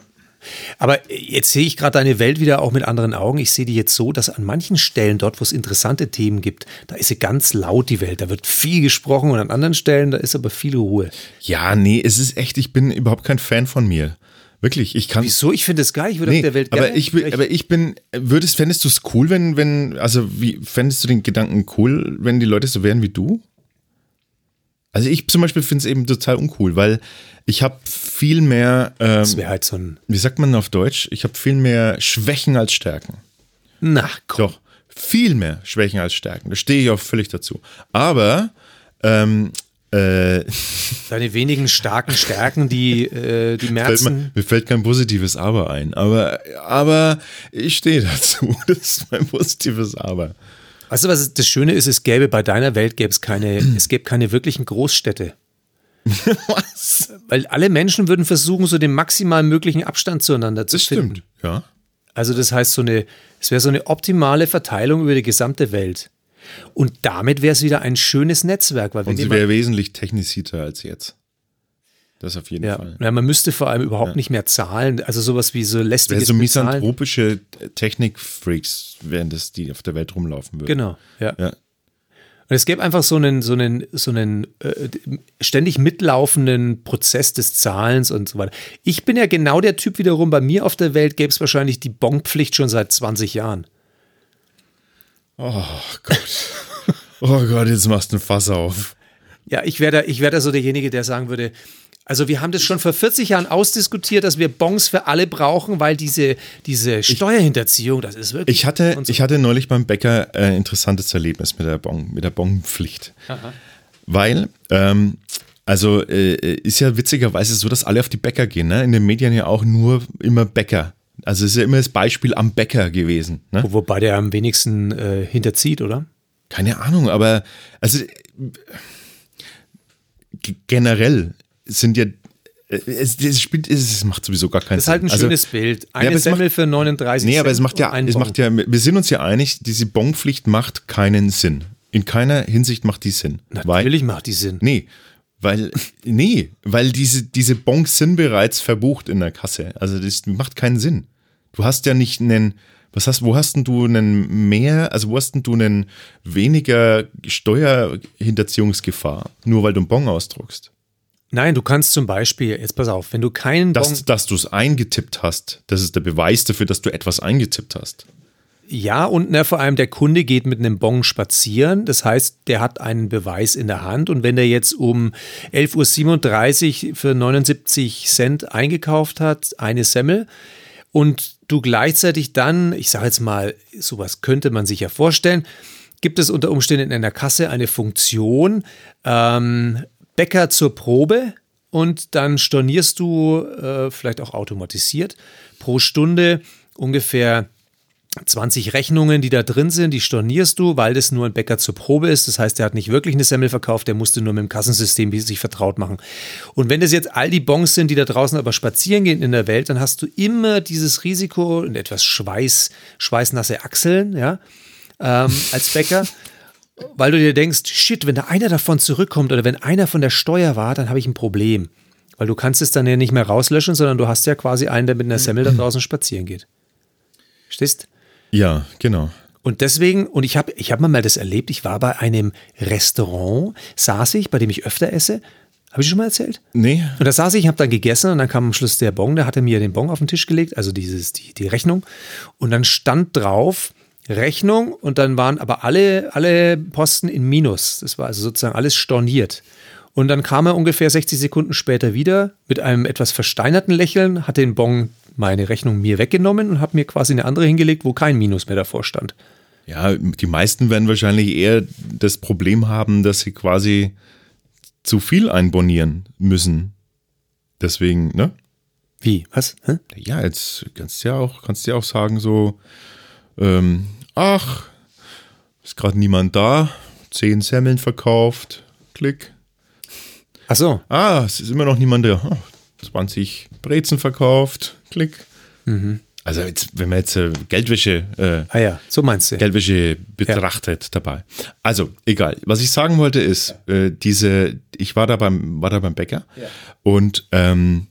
Aber jetzt sehe ich gerade deine Welt wieder auch mit anderen Augen. Ich sehe die jetzt so, dass an manchen Stellen dort, wo es interessante Themen gibt, da ist sie ganz laut, die Welt. Da wird viel gesprochen und an anderen Stellen, da ist aber viel Ruhe. Ja, nee, es ist echt, ich bin überhaupt kein Fan von mir. Wirklich, ich kann. Wieso? Ich finde es geil. Ich würde nee, auf der Welt aber ich, aber ich bin, würdest, fändest du es cool, wenn, wenn, also wie, fändest du den Gedanken cool, wenn die Leute so wären wie du? Also ich zum Beispiel finde es eben total uncool, weil ich habe viel mehr. Ähm, das wäre halt so ein. Wie sagt man auf Deutsch? Ich habe viel mehr Schwächen als Stärken. Na, komm. Doch, viel mehr Schwächen als Stärken. Da stehe ich auch völlig dazu. Aber ähm, äh, Deine wenigen starken Stärken, die, äh, die Merzen. Fällt mir, mir, fällt kein positives Aber ein, aber, aber ich stehe dazu. Das ist mein positives Aber. Weißt du, was das Schöne ist? Es gäbe bei deiner Welt gäbe es keine, es gäbe keine wirklichen Großstädte. was? Weil alle Menschen würden versuchen, so den maximal möglichen Abstand zueinander zu das finden. Stimmt, ja. Also das heißt, so eine, es wäre so eine optimale Verteilung über die gesamte Welt. Und damit wäre es wieder ein schönes Netzwerk. Weil Und sie wäre wesentlich technisierter als jetzt. Das auf jeden ja. Fall. Ja, man müsste vor allem überhaupt ja. nicht mehr zahlen. Also sowas wie so lästiges so misanthropische Technikfreaks wären das, die auf der Welt rumlaufen würden. Genau, ja. ja. Und es gäbe einfach so einen, so einen, so einen äh, ständig mitlaufenden Prozess des Zahlens und so weiter. Ich bin ja genau der Typ wiederum, bei mir auf der Welt gäbe es wahrscheinlich die Bonpflicht schon seit 20 Jahren. Oh Gott. Oh Gott, jetzt machst du ein Fass auf. Ja, ich wäre da, ich wär da so derjenige, der sagen würde, also wir haben das schon vor 40 Jahren ausdiskutiert, dass wir Bons für alle brauchen, weil diese, diese Steuerhinterziehung, das ist wirklich. Ich hatte, so. ich hatte neulich beim Bäcker ein interessantes Erlebnis mit der Bon, mit der Bonpflicht. Weil, ähm, also äh, ist ja witzigerweise so, dass alle auf die Bäcker gehen, ne? In den Medien ja auch nur immer Bäcker. Also ist ja immer das Beispiel am Bäcker gewesen. Ne? Wobei der am wenigsten äh, hinterzieht, oder? Keine Ahnung, aber also generell sind ja es, es, spielt, es, macht sowieso gar keinen Sinn. Das ist halt ein also, schönes Bild. Eine ja, Semmel macht, für 39 Nee, aber es macht ja, es macht ja, wir sind uns ja einig, diese Bonpflicht macht keinen Sinn. In keiner Hinsicht macht die Sinn. Natürlich weil, macht die Sinn. Nee, weil, nee, weil diese, diese Bons sind bereits verbucht in der Kasse. Also das macht keinen Sinn. Du hast ja nicht einen, was hast, wo hast denn du einen mehr, also wo hast denn du einen weniger Steuerhinterziehungsgefahr, nur weil du einen Bon ausdruckst? Nein, du kannst zum Beispiel, jetzt pass auf, wenn du keinen Bon. Dass, dass du es eingetippt hast, das ist der Beweis dafür, dass du etwas eingetippt hast. Ja, und na, vor allem der Kunde geht mit einem Bon spazieren. Das heißt, der hat einen Beweis in der Hand. Und wenn der jetzt um 11.37 Uhr für 79 Cent eingekauft hat, eine Semmel, und du gleichzeitig dann, ich sage jetzt mal, sowas könnte man sich ja vorstellen, gibt es unter Umständen in einer Kasse eine Funktion, ähm, Bäcker zur Probe und dann stornierst du, äh, vielleicht auch automatisiert, pro Stunde ungefähr 20 Rechnungen, die da drin sind, die stornierst du, weil das nur ein Bäcker zur Probe ist. Das heißt, der hat nicht wirklich eine Semmel verkauft, der musste nur mit dem Kassensystem sich vertraut machen. Und wenn das jetzt all die Bons sind, die da draußen aber spazieren gehen in der Welt, dann hast du immer dieses Risiko und etwas Schweiß, schweißnasse Achseln, ja, ähm, als Bäcker. weil du dir denkst, shit, wenn da einer davon zurückkommt oder wenn einer von der Steuer war, dann habe ich ein Problem. Weil du kannst es dann ja nicht mehr rauslöschen, sondern du hast ja quasi einen, der mit einer Semmel da draußen spazieren geht. Stehst? Ja, genau. Und deswegen, und ich habe ich hab mal das erlebt, ich war bei einem Restaurant, saß ich, bei dem ich öfter esse. Habe ich schon mal erzählt? Nee. Und da saß ich, habe dann gegessen und dann kam am Schluss der Bon, der hatte mir den Bon auf den Tisch gelegt, also dieses, die, die Rechnung. Und dann stand drauf Rechnung und dann waren aber alle, alle Posten in Minus. Das war also sozusagen alles storniert. Und dann kam er ungefähr 60 Sekunden später wieder mit einem etwas versteinerten Lächeln, hat den Bon meine Rechnung mir weggenommen und habe mir quasi eine andere hingelegt, wo kein Minus mehr davor stand. Ja, die meisten werden wahrscheinlich eher das Problem haben, dass sie quasi zu viel einbonieren müssen. Deswegen, ne? Wie? Was? Hä? Ja, jetzt kannst du ja auch, kannst du ja auch sagen, so, ähm, ach, ist gerade niemand da, zehn Semmeln verkauft, klick. Ach so. Ah, es ist immer noch niemand da. Oh, 20 Brezen verkauft, klick. Also jetzt, wenn man jetzt äh, Geldwäsche, äh, Ah ja, so meinst du. Geldwäsche betrachtet dabei. Also, egal. Was ich sagen wollte ist, äh, diese, ich war da beim, war da beim Bäcker und ähm,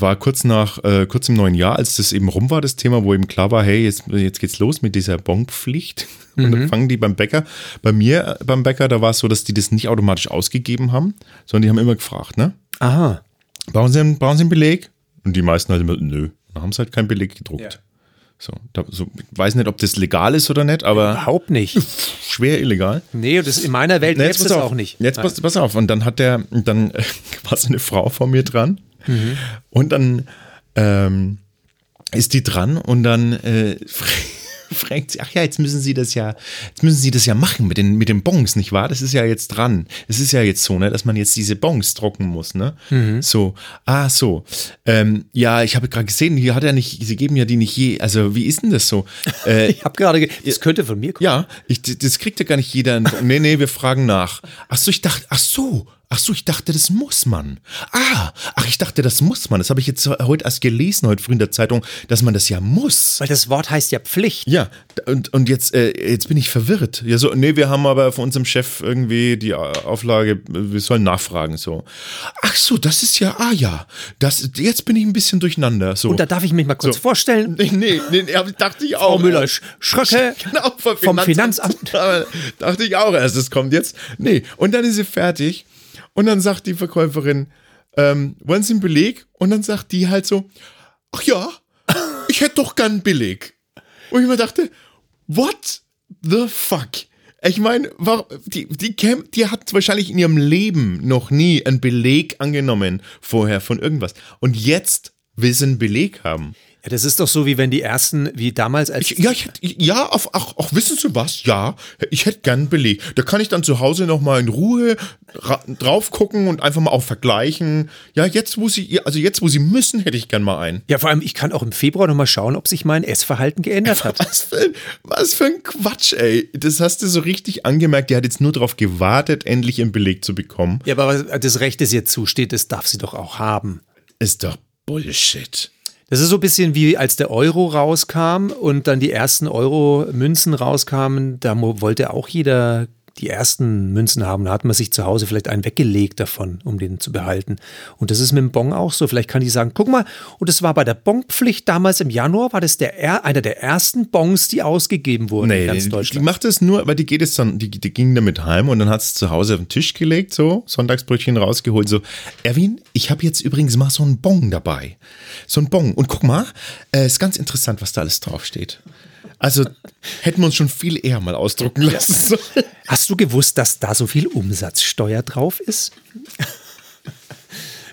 war kurz nach, äh, kurz im neuen Jahr, als das eben rum war, das Thema, wo eben klar war, hey, jetzt, jetzt geht's los mit dieser Bonpflicht. Und dann fangen die beim Bäcker. Bei mir äh, beim Bäcker, da war es so, dass die das nicht automatisch ausgegeben haben, sondern die haben immer gefragt, ne? Aha. Brauchen Sie, einen, brauchen Sie einen Beleg? Und die meisten halt immer, nö. Dann haben sie halt keinen Beleg gedruckt. Ja. So, da, so, ich weiß nicht, ob das legal ist oder nicht, aber Überhaupt nicht. schwer illegal. Nee, das in meiner Welt Nee, das auch nicht. Jetzt pass, pass auf. Und dann hat der, dann war so eine Frau vor mir dran. Und dann ähm, ist die dran und dann äh, fragt sie, ach ja, jetzt müssen sie das ja, jetzt müssen sie das ja machen mit den, mit den Bons, nicht wahr? Das ist ja jetzt dran. Es ist ja jetzt so, ne, dass man jetzt diese Bons drucken muss, ne? So, ah, so. Ähm, ja, ich habe gerade gesehen, die hat ja nicht, sie geben ja die nicht je, also wie ist denn das so? Äh, Ich habe gerade, ge- das könnte von mir kommen. ja, ich, das kriegt ja gar nicht jeder. Nee, nee, wir fragen nach. Ach so, ich dachte, ach so, ach so, ich dachte, das muss man. Ah, ach, ich dachte, das muss man. Das habe ich jetzt heute erst gelesen, heute früh in der Zeitung, dass man das ja muss. Weil das Wort heißt ja Pflicht. Ja, und, und jetzt, äh, jetzt bin ich verwirrt. Ja, so, nee, wir haben aber von unserem Chef irgendwie die Auflage, wir sollen nachfragen, so. Ach so, das ist ja, ah ja, das, jetzt bin ich ein bisschen durcheinander, so. Und da darf ich mich mal kurz So. vorstellen. Nee, nee, nee, dachte ich auch. Frau Müller-Schröcke Genau, vom, vom Finanzamt. Dachte ich auch erst, das kommt jetzt. Nee, und dann ist sie fertig. Und dann sagt die Verkäuferin, ähm, wollen Sie einen Beleg? Und dann sagt die halt so, ach ja, ich hätte doch gern Beleg. Und ich mir dachte, what the fuck? Ich meine, die, die, käm- die hat wahrscheinlich in ihrem Leben noch nie einen Beleg angenommen vorher von irgendwas. Und jetzt will sie einen Beleg haben. Ja, das ist doch so, wie wenn die ersten, wie damals als. Ich, ja, ich hätte, ja, auf, ach, ach, wissen Sie was? Ja, ich hätte gern einen Beleg. Da kann ich dann zu Hause nochmal in Ruhe ra- drauf gucken und einfach mal auch vergleichen. Ja, jetzt, wo Sie, also jetzt, wo Sie müssen, hätte ich gern mal einen. ja, vor allem, ich kann auch im Februar nochmal schauen, ob sich mein Essverhalten geändert hat. Was für, was für ein Quatsch, ey. Das hast du so richtig angemerkt. Die hat jetzt nur darauf gewartet, endlich einen Beleg zu bekommen. Ja, aber was- das Recht, das ihr zusteht, das darf sie doch auch haben. Ist doch Bullshit. Das ist so ein bisschen wie als der Euro rauskam und dann die ersten Euro-Münzen rauskamen. Da wollte auch jeder die ersten Münzen haben. Da hat man sich zu Hause vielleicht einen weggelegt davon, um den zu behalten. Und das ist mit dem Bon auch so. Vielleicht kann ich sagen, guck mal, und das war bei der Bonpflicht damals im Januar, war das der, er- einer der ersten Bons, die ausgegeben wurden in Nee, ganz die, die Deutschland. macht das nur, weil die geht jetzt dann, die, die ging damit heim und dann hat sie zu Hause auf den Tisch gelegt, so, Sonntagsbrötchen rausgeholt, so, Erwin, ich habe jetzt übrigens mal so einen Bon dabei. So einen Bon. Und guck mal, äh, ist ganz interessant, was da alles draufsteht. Also hätten wir uns schon viel eher mal ausdrucken lassen. sollen. Hast du gewusst, dass da so viel Umsatzsteuer drauf ist?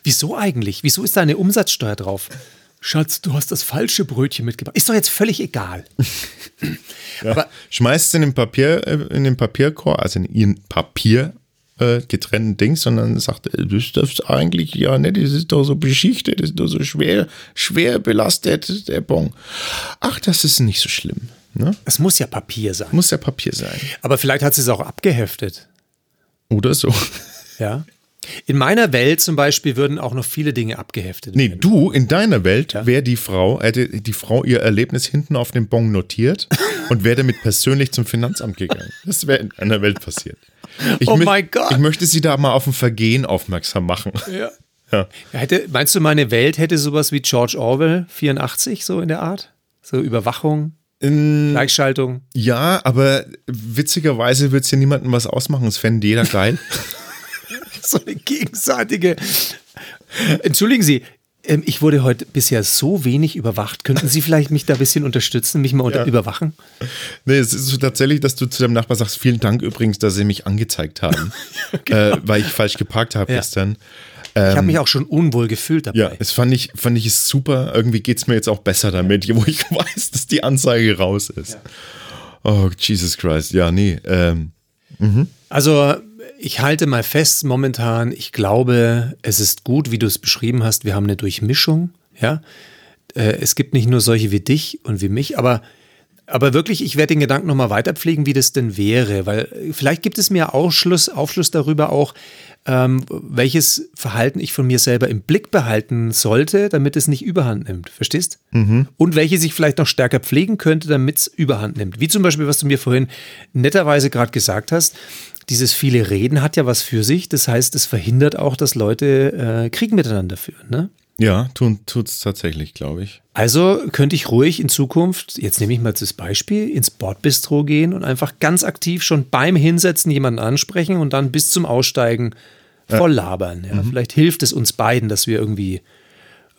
Wieso eigentlich? Wieso ist da eine Umsatzsteuer drauf? Schatz, du hast das falsche Brötchen mitgebracht. Ist doch jetzt völlig egal. Ja. Schmeißt es in den Papier, äh, in den Papierkorb, also in ihren Papier äh, getrennten Dings, sondern sagt, äh, das ist eigentlich ja nicht, das ist doch so beschichtet, das ist doch so schwer, schwer belastet, der Bon. Ach, das ist nicht so schlimm. Ne? Es muss ja Papier sein. Muss ja Papier sein. Aber vielleicht hat sie es auch abgeheftet. Oder so. Ja. In meiner Welt zum Beispiel würden auch noch viele Dinge abgeheftet Nee, werden. du, in deiner Welt wäre die Frau, hätte die Frau ihr Erlebnis hinten auf dem Bon notiert und wäre damit persönlich zum Finanzamt gegangen. Das wäre in einer Welt passiert. Ich Oh mein Gott. Ich möchte sie da mal auf ein Vergehen aufmerksam machen. Ja. Ja. Hätte, meinst du, meine Welt hätte sowas wie George Orwell 84 so in der Art? So Überwachung, Gleichschaltung. Ja, aber witzigerweise wird es ja niemandem was ausmachen. Es fände jeder geil. so eine gegenseitige. Entschuldigen Sie, ähm, ich wurde heute bisher so wenig überwacht. Könnten Sie vielleicht mich da ein bisschen unterstützen, mich mal unter Ja. überwachen? nee, es ist so tatsächlich, dass du zu deinem Nachbar sagst, vielen Dank übrigens, dass sie mich angezeigt haben, äh, weil ich falsch geparkt habe Ja. gestern. ich habe mich auch schon unwohl gefühlt dabei. Ja, es fand ich, fand ich es super. Irgendwie geht es mir jetzt auch besser damit, wo ich weiß, dass die Anzeige raus ist. Oh, Jesus Christ. Ja, nee. Ähm, Also ich halte mal fest momentan, ich glaube, es ist gut, wie du es beschrieben hast, wir haben eine Durchmischung, ja. Äh, Es gibt nicht nur solche wie dich und wie mich, aber Aber wirklich, ich werde den Gedanken nochmal weiterpflegen, wie das denn wäre, weil vielleicht gibt es mir Aufschluss, Aufschluss darüber auch, ähm, welches Verhalten ich von mir selber im Blick behalten sollte, damit es nicht überhand nimmt. Verstehst? Mhm. Und welche sich vielleicht noch stärker pflegen könnte, damit es überhand nimmt. Wie zum Beispiel, was du mir vorhin netterweise gerade gesagt hast. Dieses viele Reden hat ja was für sich. Das heißt, es verhindert auch, dass Leute äh, Krieg miteinander führen. Ne? Ja, tut es tatsächlich, glaube ich. Also könnte ich ruhig in Zukunft, jetzt nehme ich mal das Beispiel, ins Bordbistro gehen und einfach ganz aktiv schon beim Hinsetzen jemanden ansprechen und dann bis zum Aussteigen voll labern. Ja. Mhm. Vielleicht hilft es uns beiden, dass wir irgendwie.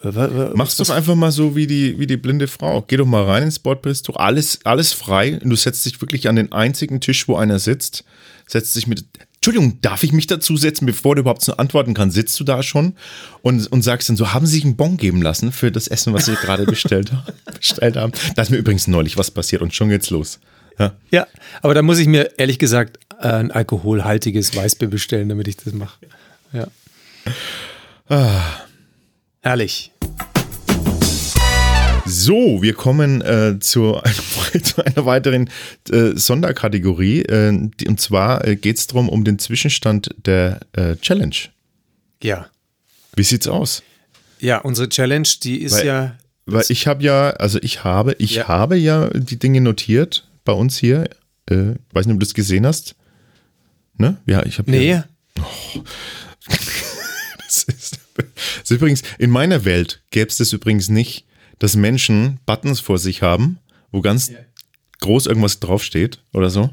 Äh, Mach's doch einfach mal so wie die, wie die blinde Frau. Geh doch mal rein ins Bordbistro, alles, alles frei und du setzt dich wirklich an den einzigen Tisch, wo einer sitzt, setzt dich mit Entschuldigung, darf ich mich dazu setzen, bevor du überhaupt so antworten kannst? Sitzt du da schon und, und sagst dann so, haben Sie sich einen Bon geben lassen für das Essen, was Sie gerade bestellt, bestellt haben? Da ist mir übrigens neulich was passiert und schon geht's los. Ja, ja aber da muss ich mir ehrlich gesagt ein alkoholhaltiges Weißbier bestellen, damit ich das mache. Ja. Ah. Herrlich. So, wir kommen äh, zu, zu, einer weiteren äh, Sonderkategorie. Äh, die, und zwar äh, geht es darum, um den Zwischenstand der äh, Challenge. Ja. Wie sieht's aus? Ja, unsere Challenge, die ist weil, ja. Weil ich habe ja, also ich habe, ich ja. habe ja die Dinge notiert bei uns hier. Äh, weiß nicht, ob du das gesehen hast. Ne? Ja, ich habe. Nee. Ja, oh, das, ist, das ist übrigens, in meiner Welt gäbe es das übrigens nicht dass Menschen Buttons vor sich haben, wo ganz ja. groß irgendwas draufsteht oder so.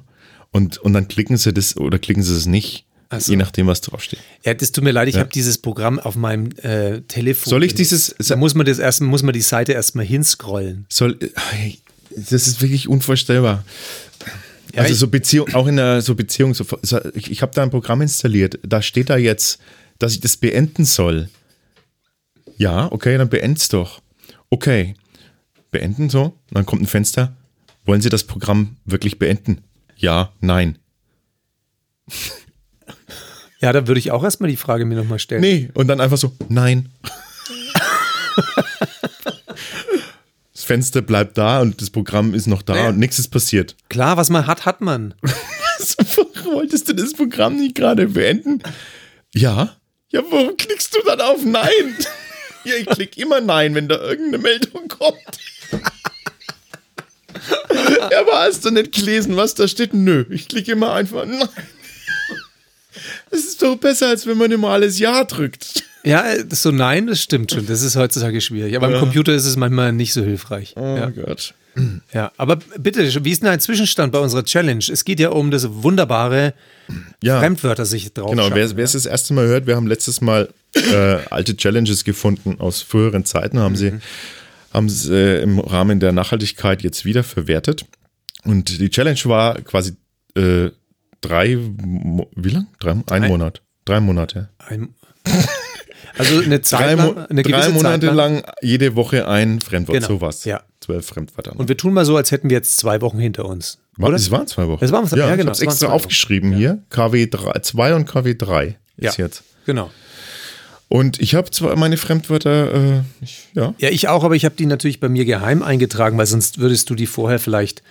Und, und dann klicken sie das oder klicken sie es nicht. So. Je nachdem, was draufsteht. Ja, das tut mir leid, ich ja. habe dieses Programm auf meinem äh, Telefon. Soll ich dieses. Da muss man das erst, muss man die Seite erstmal hinscrollen. Soll. Das ist wirklich unvorstellbar. Ja, also so Beziehung, auch in der so Beziehung, so, ich, ich habe da ein Programm installiert, da steht da jetzt, dass ich das beenden soll. Ja, okay, dann beend's doch okay, beenden so. dann kommt ein Fenster. Wollen Sie das Programm wirklich beenden? Ja, nein. Ja, dann würde ich auch erstmal die Frage mir nochmal stellen. Nee, und dann einfach so, nein. das Fenster bleibt da und das Programm ist noch da nee. und nichts ist passiert. Klar, was man hat, hat man. Wolltest du das Programm nicht gerade beenden? Ja. Ja, warum klickst du dann auf Nein? Ja, ich klicke immer Nein, wenn da irgendeine Meldung kommt. ja, aber hast du nicht gelesen, was da steht? Nö, ich klicke immer einfach Nein. Das ist doch besser, als wenn man immer alles Ja drückt. Ja, so Nein, das stimmt schon. Das ist heutzutage schwierig. Aber ja. im Computer ist es manchmal nicht so hilfreich. Oh ja. Gott. Ja, aber bitte, wie ist denn ein Zwischenstand bei unserer Challenge? Es geht ja um das wunderbare ja. Fremdwörter sich drauf. Genau, wer, wer es das erste Mal hört, wir haben letztes Mal äh, alte Challenges gefunden aus früheren Zeiten, haben mhm. sie, haben sie äh, im Rahmen der Nachhaltigkeit jetzt wieder verwertet. Und die Challenge war quasi äh, drei, wie lang? Drei, ein, ein Monat. Drei Monate. Ein, also eine Zeit drei, lang, eine drei Monate lang. lang jede Woche ein Fremdwort, genau. sowas. Ja. Zwölf Fremdwörter. Und wir tun mal so, als hätten wir jetzt zwei Wochen hinter uns. Oder? Es waren zwei Wochen. Es waren zwei, ja, ja, genau. Ich habe extra aufgeschrieben hier. KW 2 und KW 3 ist ja, jetzt. Genau. Und ich habe zwar meine Fremdwörter, äh, ich, ja. Ja, ich auch, aber ich habe die natürlich bei mir geheim eingetragen, weil sonst würdest du die vorher vielleicht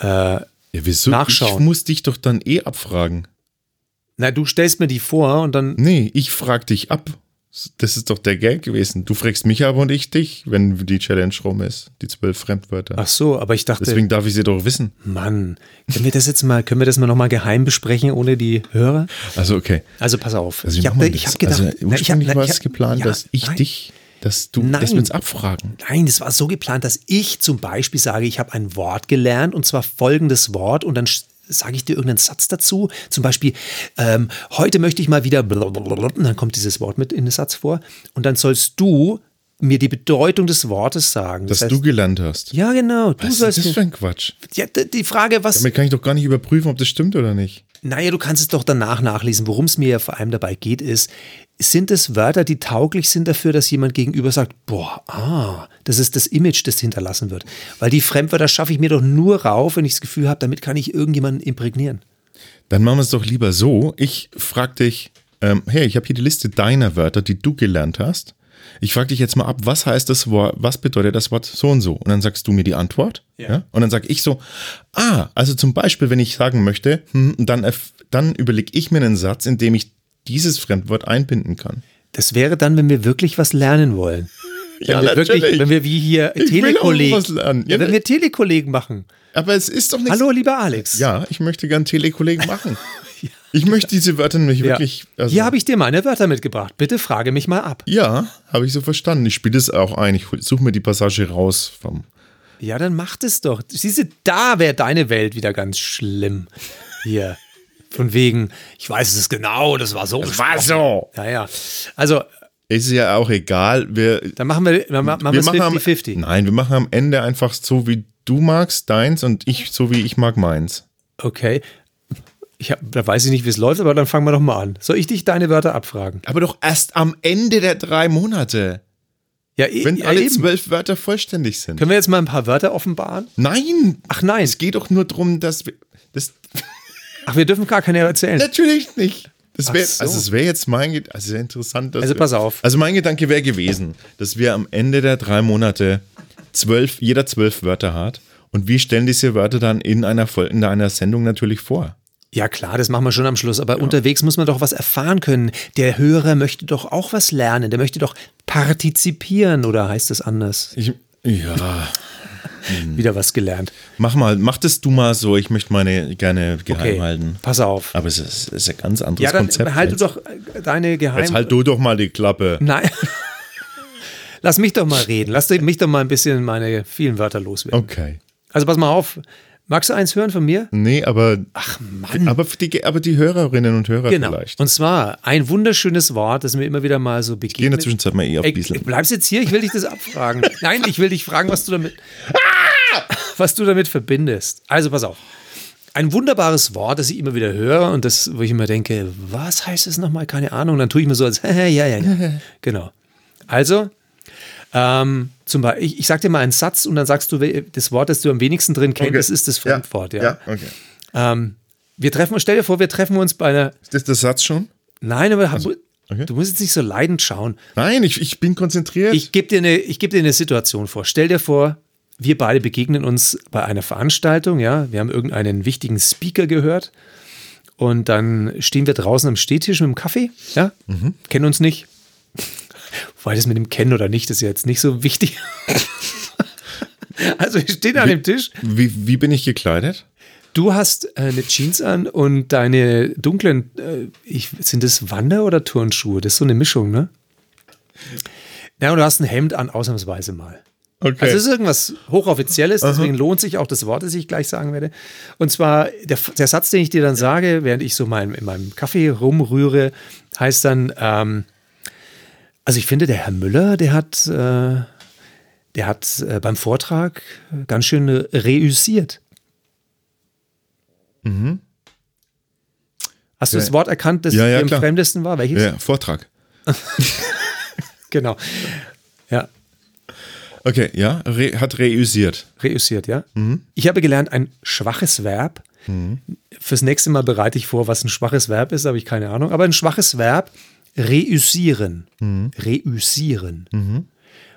äh, ja, wieso? nachschauen. Ich muss dich doch dann eh abfragen. Na, du stellst mir die vor und dann. Nee, ich frag dich ab. Das ist doch der Gag gewesen. Du fragst mich aber und ich dich, wenn die Challenge rum ist. Die zwölf Fremdwörter. Ach so, aber ich dachte. Deswegen darf ich sie doch wissen. Mann, können wir das jetzt mal, können wir das mal nochmal geheim besprechen ohne die Hörer? Also okay. Also pass auf. Also ich habe hab gedacht, also, na, ich hab, war es geplant, ja, dass ich nein, dich, dass du, nein, dass wir uns abfragen. Nein, das war so geplant, dass ich zum Beispiel sage, ich habe ein Wort gelernt und zwar folgendes Wort und dann sage ich dir irgendeinen Satz dazu. Zum Beispiel, ähm, heute möchte ich mal wieder, und dann kommt dieses Wort mit in den Satz vor. Und dann sollst du mir die Bedeutung des Wortes sagen. Das Dass heißt, du gelernt hast. Ja, genau. Du was sollst ist das für ein Quatsch? Ja, die Frage, was. Damit kann ich doch gar nicht überprüfen, ob das stimmt oder nicht. Naja, du kannst es doch danach nachlesen. Worum es mir ja vor allem dabei geht, ist, sind es Wörter, die tauglich sind dafür, dass jemand gegenüber sagt, boah, ah, das ist das Image, das hinterlassen wird. Weil die Fremdwörter schaffe ich mir doch nur rauf, wenn ich das Gefühl habe, damit kann ich irgendjemanden imprägnieren. Dann machen wir es doch lieber so. Ich frage dich, ähm, hey, ich habe hier die Liste deiner Wörter, die du gelernt hast. ich frage dich jetzt mal ab, was heißt das Wort, was bedeutet das Wort so und so? Und dann sagst du mir die Antwort. Ja. Und dann sage ich so, ah, also zum Beispiel, wenn ich sagen möchte, hm, dann, dann überlege ich mir einen Satz, in dem ich dieses Fremdwort einbinden kann. Das wäre dann, wenn wir wirklich was lernen wollen. Wenn Ja, wir wirklich, natürlich. wenn wir wie hier Telekollegen, ja, Ja, wenn wir Telekollegen machen. Aber es ist doch nicht. Hallo, lieber Alex. Ja, ich möchte gern Telekollegen machen. Ich möchte diese Wörter nämlich Ja. wirklich. Also, Hier habe ich dir meine Wörter mitgebracht. Bitte frage mich mal ab. ja, habe ich so verstanden. Ich spiele das auch ein. Ich suche mir die Passage raus vom. Ja, dann macht es doch. Siehst du, da wäre deine Welt wieder ganz schlimm. Hier. Von wegen, ich weiß es genau, das war so. war so. Ja, ja. Also, Ist ja auch egal. Wir, dann machen wir, dann machen wir machen am, 50-50. Nein, wir machen am Ende einfach so, wie du magst, deins und ich so, wie ich mag, meins. Okay. Ich hab, da weiß ich nicht, wie es läuft, aber dann fangen wir doch mal an. Soll ich dich deine Wörter abfragen? Aber doch erst am Ende der drei Monate. Ja, eh- Wenn ja, alle eben. zwölf Wörter vollständig sind. Können wir jetzt mal ein paar Wörter offenbaren? Nein! Ach nein. Es geht doch nur darum, dass wir. Ach, wir dürfen gar keine erzählen. Natürlich nicht. Das wär, so. Also es wäre jetzt mein Gedanke, also sehr interessant. Dass Also pass auf. Also mein Gedanke wäre gewesen, dass wir am Ende der drei Monate zwölf, jeder zwölf Wörter hat und wir stellen diese Wörter dann in einer, in einer Sendung natürlich vor. Ja klar, das machen wir schon am Schluss, aber unterwegs muss man doch was erfahren können. Der Hörer möchte doch auch was lernen, der möchte doch partizipieren oder heißt das anders? Ich, ja, Wieder was gelernt. mach mal, mach das du mal so, ich möchte meine gerne geheim Okay, halten. pass auf. Aber es ist, ist ein ganz anderes Ja, dann Konzept. halt du jetzt. doch äh, deine Geheim... jetzt halt du doch mal die Klappe. Nein. Lass mich doch mal reden. Lass mich doch mal ein bisschen meine vielen Wörter loswerden. Okay. Also pass mal auf. Magst du eins hören von mir? Nee, aber, Ach Mann. aber, die, aber die Hörerinnen und Hörer Genau. vielleicht. Und zwar ein wunderschönes Wort, das mir immer wieder mal so Geh in der begegnet. Zwischenzeit mal eh auf Biesel. bleibst jetzt hier? Ich will dich das abfragen. Nein, ich will dich fragen, was du damit, was du damit verbindest. Also pass auf. Ein wunderbares Wort, das ich immer wieder höre und das, wo ich immer denke, was heißt es nochmal? Keine Ahnung. Dann tue ich mir so als, ja, ja, ja. Genau. Also, ähm, zum Beispiel, ich, ich sag dir mal einen Satz und dann sagst du das Wort, das du am wenigsten drin kennst, Okay. das ist das Fremdwort. Ja. Ja, okay. Ähm, wir treffen, stell dir vor, wir treffen uns bei einer, Ist das der Satz schon? nein, aber okay. du musst jetzt nicht so leidend schauen. Nein, ich, ich bin konzentriert. Ich gebe dir, eine- ich geb dir eine Situation vor. Stell dir vor, wir beide begegnen uns bei einer Veranstaltung, ja. Wir haben irgendeinen wichtigen Speaker gehört und dann stehen wir draußen am Stehtisch mit dem Kaffee, ja. Kennen uns nicht. Wobei das mit dem Kennen oder nicht, ist ja jetzt nicht so wichtig. also wir stehen an dem Tisch. wie, wie bin ich gekleidet? Du hast äh, eine Jeans an und deine dunklen, äh, ich, sind das Wander- oder Turnschuhe? Das ist so eine Mischung, ne? Ja, und du hast ein Hemd an, ausnahmsweise mal. Okay. Also es ist irgendwas Hochoffizielles, deswegen lohnt sich auch das Wort, das ich gleich sagen werde. Und zwar der, der Satz, den ich dir dann sage, während ich so mein, in meinem Kaffee rumrühre, heißt dann, ähm, also ich finde, der Herr Müller, der hat, äh, der hat äh, beim Vortrag ganz schön reüssiert. Hast du Ja. das Wort erkannt, das Ja, ja, am klar. fremdesten war? Welches? ja, Vortrag. Genau. Ja, Okay, ja, re, hat reüssiert. reüssiert, ja. Mhm. Ich habe gelernt, ein schwaches Verb. Fürs nächste Mal bereite ich vor, was ein schwaches Verb ist, habe ich keine Ahnung. Aber ein schwaches Verb, reüssieren. Mhm. Reüssieren.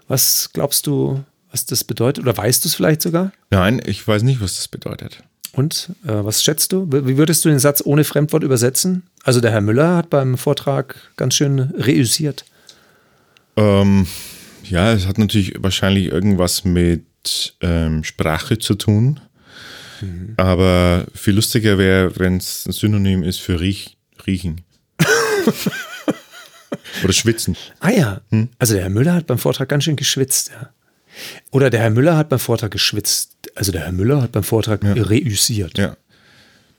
Was glaubst du, was das bedeutet? Oder weißt du es vielleicht sogar? Nein, ich weiß nicht, was das bedeutet. Und äh, was schätzt du? Wie würdest du den Satz ohne Fremdwort übersetzen? Also der Herr Müller hat beim Vortrag ganz schön reüssiert. Ähm, ja, es hat natürlich wahrscheinlich irgendwas mit ähm, Sprache zu tun. Mhm. Aber viel lustiger wäre, wenn es ein Synonym ist für riech, riechen. Oder schwitzen. Ah ja, Hm? also der Herr Müller hat beim Vortrag ganz schön geschwitzt. Ja. Oder der Herr Müller hat beim Vortrag geschwitzt. Also der Herr Müller hat beim Vortrag reüssiert. Ja.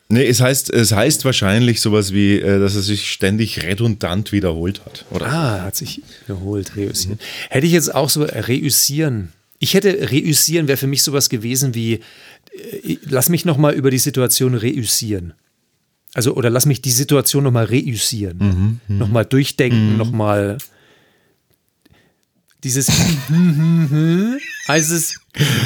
Nee, es heißt, es heißt wahrscheinlich sowas wie, äh, dass er sich ständig redundant wiederholt hat. Oder? Ah, hat sich wiederholt, reüssieren. Hätte ich jetzt auch so äh, reüssieren. Ich hätte reüssieren wäre für mich sowas gewesen wie, äh, lass mich noch mal über die Situation reüssieren. Also, oder lass mich die Situation noch mal reüssieren. noch mal durchdenken, noch mal dieses heißt es,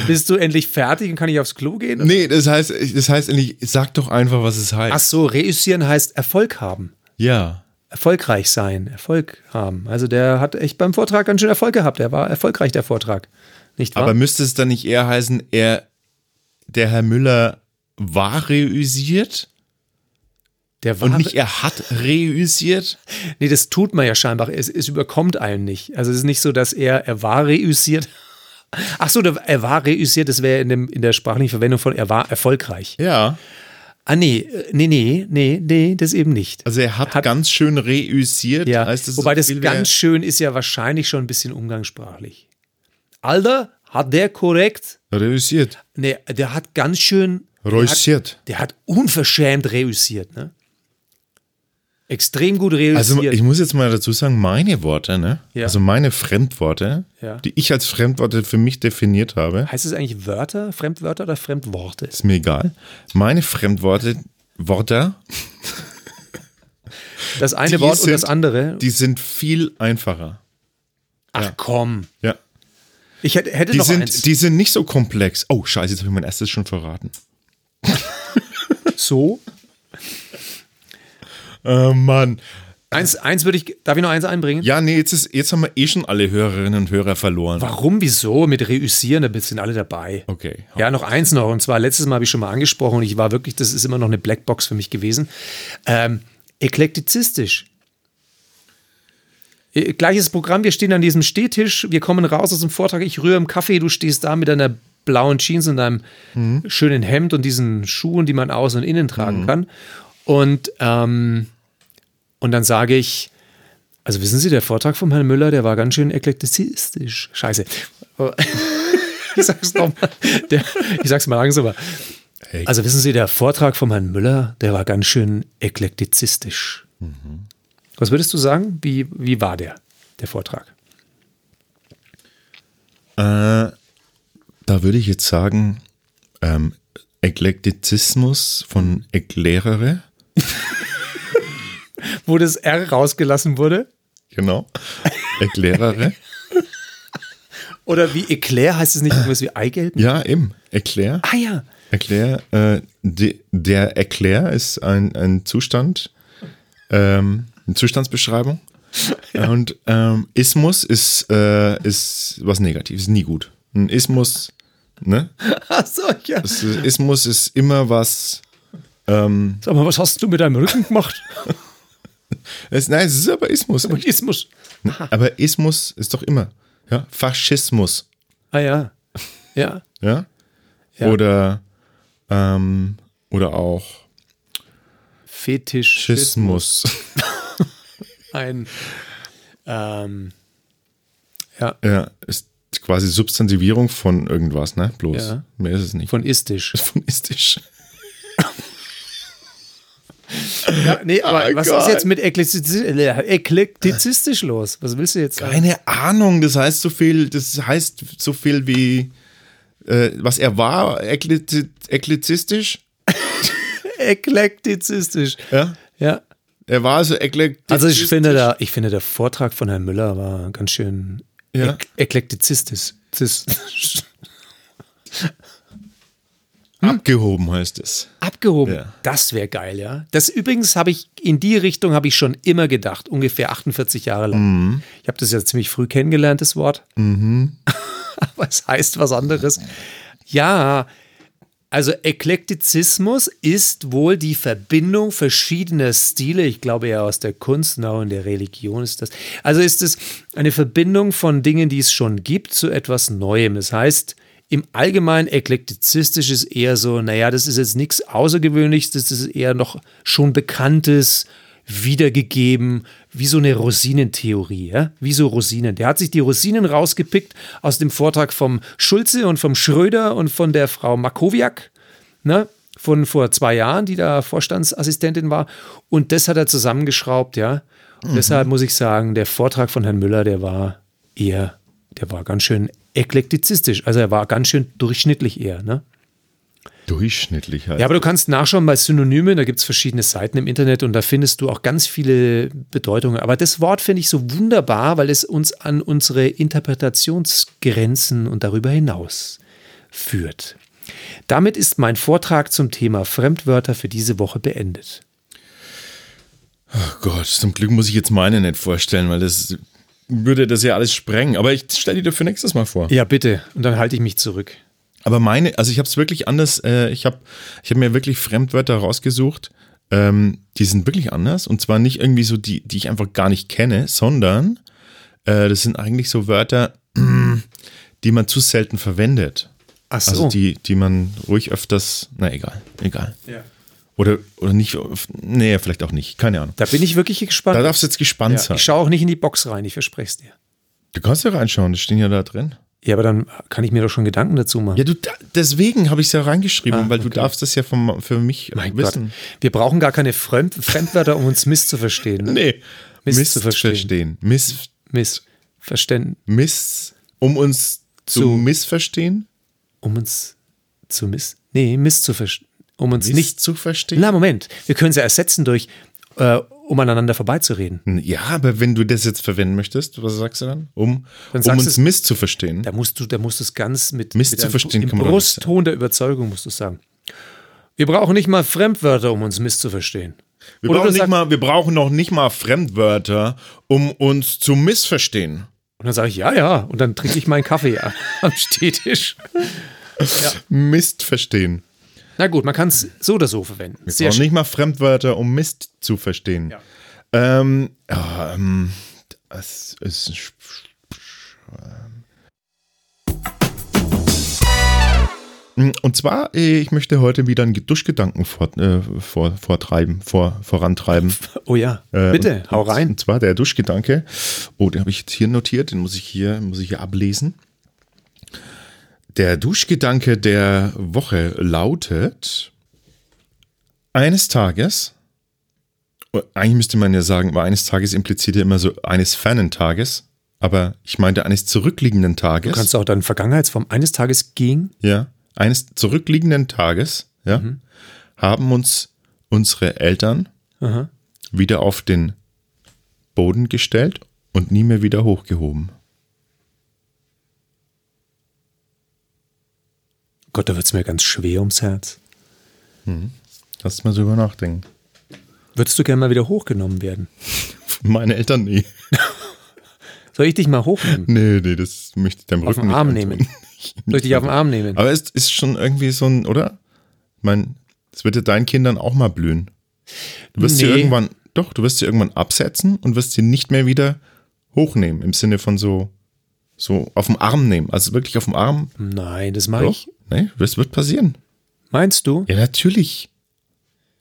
bist du endlich fertig und kann ich aufs Klo gehen? Nee, das heißt, das heißt eigentlich, sag doch einfach, was es heißt. Ach so, reüssieren heißt Erfolg haben. Ja. erfolgreich sein, Erfolg haben. Also der hat echt beim Vortrag ganz schön Erfolg gehabt. Er war erfolgreich, der Vortrag. Nicht wahr? Aber müsste es dann nicht eher heißen, er, der Herr Müller war reüsiert der und nicht er hat reüsiert? Nee, das tut man ja scheinbar. Es, es überkommt einen nicht. Also es ist nicht so, dass er, er war reüsiert. Ach so, der- er war reüsiert, das wäre in, dem- in der sprachlichen Verwendung von er war erfolgreich. Ja. Ah, nee, äh, nee, nee, nee, nee, das eben nicht. Also er hat, Hat- ganz schön reüsiert. Ja, das so wobei das viel wie ganz schön ist ja wahrscheinlich schon ein bisschen umgangssprachlich. Alter, hat der korrekt? er reüsiert. Nee, der hat ganz schön. Der hat, Reüsiert. der hat unverschämt reüssiert, ne? Extrem gut reüssiert. Also ich muss jetzt mal dazu sagen, meine Worte, ne? Ja. Also meine Fremdworte, Ja. die ich als Fremdworte für mich definiert habe, heißt es eigentlich Wörter, Fremdwörter oder Fremdworte? ist mir egal. Meine Fremdworte, Worte, Das eine Wort und sind- das andere. die sind viel einfacher. Ach komm. Ja. Ich hätte, hätte Die noch sind, eins. die sind nicht so komplex. Oh, scheiße, jetzt habe ich mein erstes schon verraten. so. Oh Mann. Eins, eins würde ich. Darf ich noch eins einbringen? Ja, nee, jetzt, ist, jetzt haben wir eh schon alle Hörerinnen und Hörer verloren. Warum, wieso? Mit Reüssieren, da sind alle dabei. Okay. Ja, noch eins noch. Und zwar letztes Mal habe ich schon mal angesprochen und ich war wirklich, das ist immer noch eine Blackbox für mich gewesen. Ähm, eklektizistisch. Äh, Gleiches Programm, wir stehen an diesem Stehtisch, wir kommen raus aus dem Vortrag, ich rühre im Kaffee, du stehst da mit deiner blauen Jeans und deinem schönen Hemd und diesen Schuhen, die man außen und innen tragen kann. Und, ähm, und dann sage ich, also wissen Sie, der Vortrag von Herrn Müller, der war ganz schön eklektizistisch. Scheiße. ich sag's nochmal. Ich sag's mal langsamer. Also wissen Sie, der Vortrag von Herrn Müller, der war ganz schön eklektizistisch. Was würdest du sagen? Wie, wie war der, der Vortrag? Äh, da würde ich jetzt sagen, ähm, Eklektizismus von Eklärere. Wo das R rausgelassen wurde? Genau. Eklärere. Oder wie Eclair heißt es nicht irgendwas wie Eigelb? ja, eben. Eklär. Ah ja. Erklär, äh, de, der Erklär ist ein, ein Zustand, ähm, eine Zustandsbeschreibung. Und ähm, Ismus ist, äh, ist was Negatives, nie gut. Ein Ismus, ne? Ach so, ja. Das ist, Ismus ist immer was. Ähm, Sag mal, was hast du mit deinem Rücken gemacht? Es, nein, es ist aber Ismus. Ismus. Aber Ismus ist doch immer. Ja? Faschismus. Ah ja. Ja. Ja? Ja. Oder, ähm, oder auch Fetisch. Schismus. Ein. Ähm, ja, Ja, ist quasi Substantivierung von irgendwas, ne? Bloß. Ja. Mehr ist es nicht. von istisch. von istisch. Ja, nee, aber Oh was Gott. ist jetzt mit äh, eklektizistisch los? Was willst du jetzt sagen? Keine Ahnung, das heißt so viel, das heißt so viel wie, äh, was er war, eklezistisch. Eklektizistisch. Ja. Ja. Er war also eklektizistisch. Also ich finde, der, ich finde, der Vortrag von Herrn Müller war ganz schön Ja. ek eklektizistisch. Zis- Abgehoben heißt es. Abgehoben. Ja. Das wäre geil, ja. Das übrigens habe ich, in die Richtung habe ich schon immer gedacht, ungefähr 48 Jahre lang. Mhm. Ich habe das ja ziemlich früh kennengelernt, das Wort. Aber es heißt was anderes. Ja, also Eklektizismus ist wohl die Verbindung verschiedener Stile. Ich glaube eher aus der Kunst, na, und der Religion ist das. Also ist es eine Verbindung von Dingen, die es schon gibt, zu etwas Neuem. Das heißt, im Allgemeinen eklektizistisch ist eher so, naja, das ist jetzt nichts Außergewöhnliches, das ist eher noch schon Bekanntes, wiedergegeben, wie so eine Rosinentheorie, ja? wie so Rosinen. Der hat sich die Rosinen rausgepickt aus dem Vortrag vom Schulze und vom Schröder und von der Frau Makowiak, ne? von vor zwei Jahren, die da Vorstandsassistentin war. Und das hat er zusammengeschraubt, ja. Und deshalb muss ich sagen, der Vortrag von Herrn Müller, der war eher, der war ganz schön eklektizistisch. Also er war ganz schön durchschnittlich eher, ne? Durchschnittlich halt. Ja, aber du kannst nachschauen bei Synonymen, da gibt es verschiedene Seiten im Internet und da findest du auch ganz viele Bedeutungen. Aber das Wort finde ich so wunderbar, weil es uns an unsere Interpretationsgrenzen und darüber hinaus führt. Damit ist mein Vortrag zum Thema Fremdwörter für diese Woche beendet. Oh Gott, zum Glück muss ich jetzt meine nicht vorstellen, weil das würde das ja alles sprengen. Aber ich stelle dir für nächstes Mal vor. Ja, bitte. Und dann halte ich mich zurück. Aber meine, also ich habe es wirklich anders, äh, ich habe ich hab mir wirklich Fremdwörter rausgesucht, ähm, die sind wirklich anders. Und zwar nicht irgendwie so die, die ich einfach gar nicht kenne, sondern äh, das sind eigentlich so Wörter, die man zu selten verwendet. Ach so. Also die, die man ruhig öfters, na egal, egal. ja. Oder, oder nicht, nee, vielleicht auch nicht, keine Ahnung. Da bin ich wirklich gespannt. Da darfst du jetzt gespannt ja, sein. ich schaue auch nicht in die Box rein, ich verspreche es dir. Du kannst ja reinschauen, die stehen ja da drin. Ja, aber dann kann ich mir doch schon Gedanken dazu machen. Ja, du, deswegen habe ich es ja reingeschrieben, Ah, weil du okay. darfst das ja vom, für mich mein Gott. wissen. Wir brauchen gar keine Fremd Fremdwörter, um uns misszuverstehen. Ne? Nee, Miss zu verstehen. missverstehen. Miss, Missverständen, miss, um uns zu, Zu- missverstehen? um uns zu miss. Nee, misszuverstehen. Um uns nicht. zu verstehen? Na, Moment. Wir können ja ersetzen durch, äh, um aneinander vorbeizureden. Ja, aber wenn du das jetzt verwenden möchtest, was sagst du dann? Um, Dann um uns es- misszuverstehen. Da musst du, da musst du es ganz mit, Misszuverstehen mit einem, im Brustton der Überzeugung musst du sagen. Wir brauchen nicht mal Fremdwörter, um uns misszuverstehen. Wir Oder brauchen, nicht sagst- mal, wir brauchen noch nicht mal Fremdwörter, um uns zu missverstehen. Und dann sage ich, ja, ja. Und dann trinke ich meinen Kaffee am Stehtisch. Mist verstehen. Na gut, man kann es so oder so verwenden. Wir Sehr brauchen schön. nicht mal Fremdwörter, um Mist zu verstehen. Ja. Ähm, ja, ähm, das ist. Und zwar, äh, ich möchte heute wieder einen Duschgedanken fort, äh, vor, vortreiben, vor, vorantreiben. Oh ja, Äh, bitte, und, hau rein. Und zwar der Duschgedanke. Oh, den habe ich jetzt hier notiert, den muss ich hier, muss ich hier ablesen. Der Duschgedanke der Woche lautet: Eines Tages, eigentlich müsste man ja sagen, aber eines Tages impliziert ja immer so eines fernen Tages, aber ich meinte eines zurückliegenden Tages. Du kannst auch deine Vergangenheitsform eines Tages ging. ja, eines zurückliegenden Tages, ja, haben uns unsere Eltern Aha. wieder auf den Boden gestellt und nie mehr wieder hochgehoben. Gott, da wird es mir ganz schwer ums Herz. Lass mal so über nachdenken. Würdest du gerne mal wieder hochgenommen werden? Meine Eltern nie. Soll ich dich mal hochnehmen? Nee, nee, das möchte ich deinem Auf Rücken den nicht Arm antun. nehmen? Soll ich dich auf den Arm nehmen? Aber es ist schon irgendwie so ein, oder? Ich meine, es wird ja deinen Kindern auch mal blühen. Du wirst sie Nee. irgendwann, doch, du wirst sie irgendwann absetzen und wirst sie nicht mehr wieder hochnehmen, im Sinne von so, so auf dem Arm nehmen. Also wirklich auf dem Arm. Nein, das mache ich. Nee, das wird passieren. Meinst du? Ja, natürlich.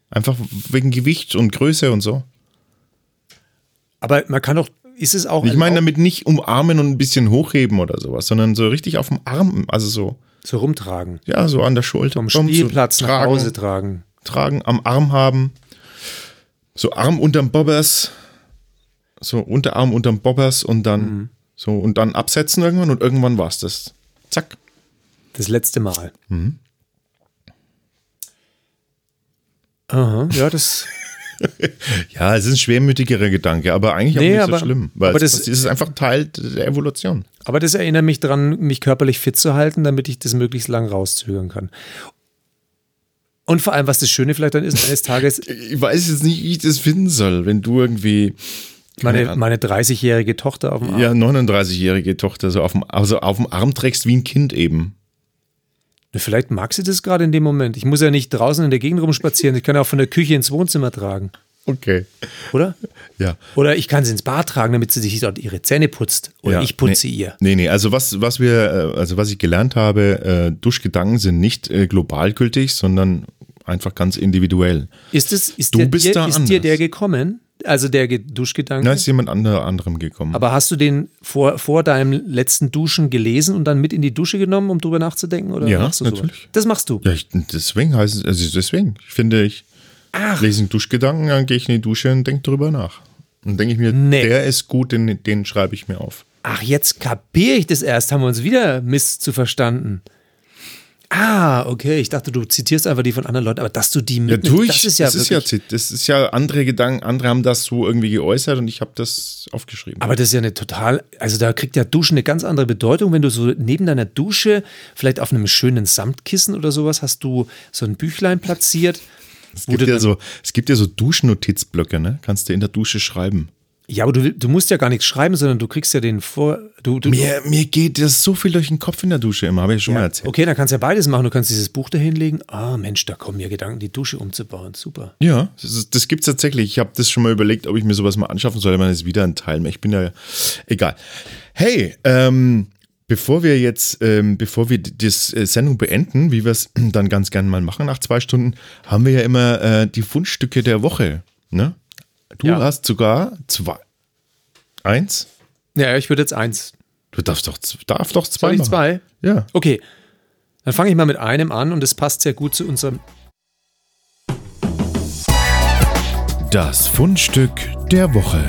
Einfach wegen Gewicht und Größe und so. Aber man kann doch, ist es auch, Ich meine damit nicht umarmen und ein bisschen hochheben oder sowas, sondern so richtig auf dem Arm, also so, so rumtragen? ja, so an der Schulter. Vom Komm, so Spielplatz nach tragen, Hause tragen. Tragen, am Arm haben. So Arm unterm Bobbers. So Unterarm unterm Bobbers und dann Mhm. so und dann absetzen irgendwann und irgendwann war's das. Zack. Das letzte Mal. Mhm. Aha, ja, das. Ja, es ist ein schwermütigerer Gedanke, aber eigentlich auch Nee, nicht aber- so schlimm. Weil aber es, das- ist einfach Teil der Evolution. Aber das erinnert mich daran, mich körperlich fit zu halten, damit ich das möglichst lang rauszögern kann. Und vor allem, was das Schöne vielleicht dann ist, eines Tages, Ich weiß jetzt nicht, wie ich das finden soll, wenn du irgendwie meine, meine 30-jährige Tochter auf dem Arm. ja 39-jährige Tochter so auf dem, also auf dem Arm trägst wie ein Kind eben. Vielleicht mag sie das gerade in dem Moment. Ich muss ja nicht draußen in der Gegend rumspazieren. Ich kann ja auch von der Küche ins Wohnzimmer tragen, Okay. oder? Ja. Oder ich kann sie ins Bad tragen, damit sie sich dort ihre Zähne putzt. Oder ja. ich putze nee. ihr. Nee, nee, also was, was wir, äh, also was ich gelernt habe, äh, Duschgedanken sind nicht äh, global gültig, sondern einfach ganz individuell. Ist, es, ist, Du der, bist dir, da ist dir der gekommen? Also der Ge- Duschgedanke? Da ist jemand ander, anderem gekommen. Aber hast du den vor, vor deinem letzten Duschen gelesen und dann mit in die Dusche genommen, um drüber nachzudenken? Oder Ja, machst du sowas? natürlich. Das machst du. ja, ich, deswegen heißt es, also deswegen, ich finde, ich lese einen Duschgedanken, dann gehe ich in die Dusche und denke drüber nach. Und denke ich mir, Nee. der ist gut, den, den schreibe ich mir auf. Ach, jetzt kapiere ich das erst. Haben wir uns wieder miss zu verstanden. Ah, okay. Ich dachte, du zitierst einfach die von anderen Leuten, aber dass du die Ja, mitnimmst, tue ich. das ist ja das, ist ja, das ist ja andere Gedanken, andere haben das so irgendwie geäußert und ich habe das aufgeschrieben. aber das ist ja eine total, also da kriegt ja Duschen eine ganz andere Bedeutung, wenn du so neben deiner Dusche, vielleicht auf einem schönen Samtkissen oder sowas, hast du so ein Büchlein platziert Es gibt, ja so, es gibt ja so Duschnotizblöcke, ne? Kannst du in der Dusche schreiben. Ja, aber du, du musst ja gar nichts schreiben, sondern du kriegst ja den vor. Du, du, Mir, mir geht das so viel durch den Kopf in der Dusche immer, habe ich schon mal ja, erzählt. okay, dann kannst du ja beides machen. Du kannst dieses Buch da hinlegen. Ah, Mensch, da kommen mir Gedanken, die Dusche umzubauen. Super. Ja, das, das gibt's tatsächlich. Ich habe das schon mal überlegt, ob ich mir sowas mal anschaffen soll, aber dann ist wieder ein Teil. Ich bin ja egal. Hey, ähm, bevor wir jetzt, ähm, bevor wir die das, äh, Sendung beenden, wie wir es dann ganz gerne mal machen nach zwei Stunden, haben wir ja immer äh, die Fundstücke der Woche. Ne? Du Ja. hast sogar zwei. Eins? Ja, ich würde jetzt eins. Du darfst doch, darf doch zwei. Soll ich machen. zwei? Ja. Okay. Dann fange ich mal mit einem an und das passt sehr gut zu unserem. Das Fundstück der Woche.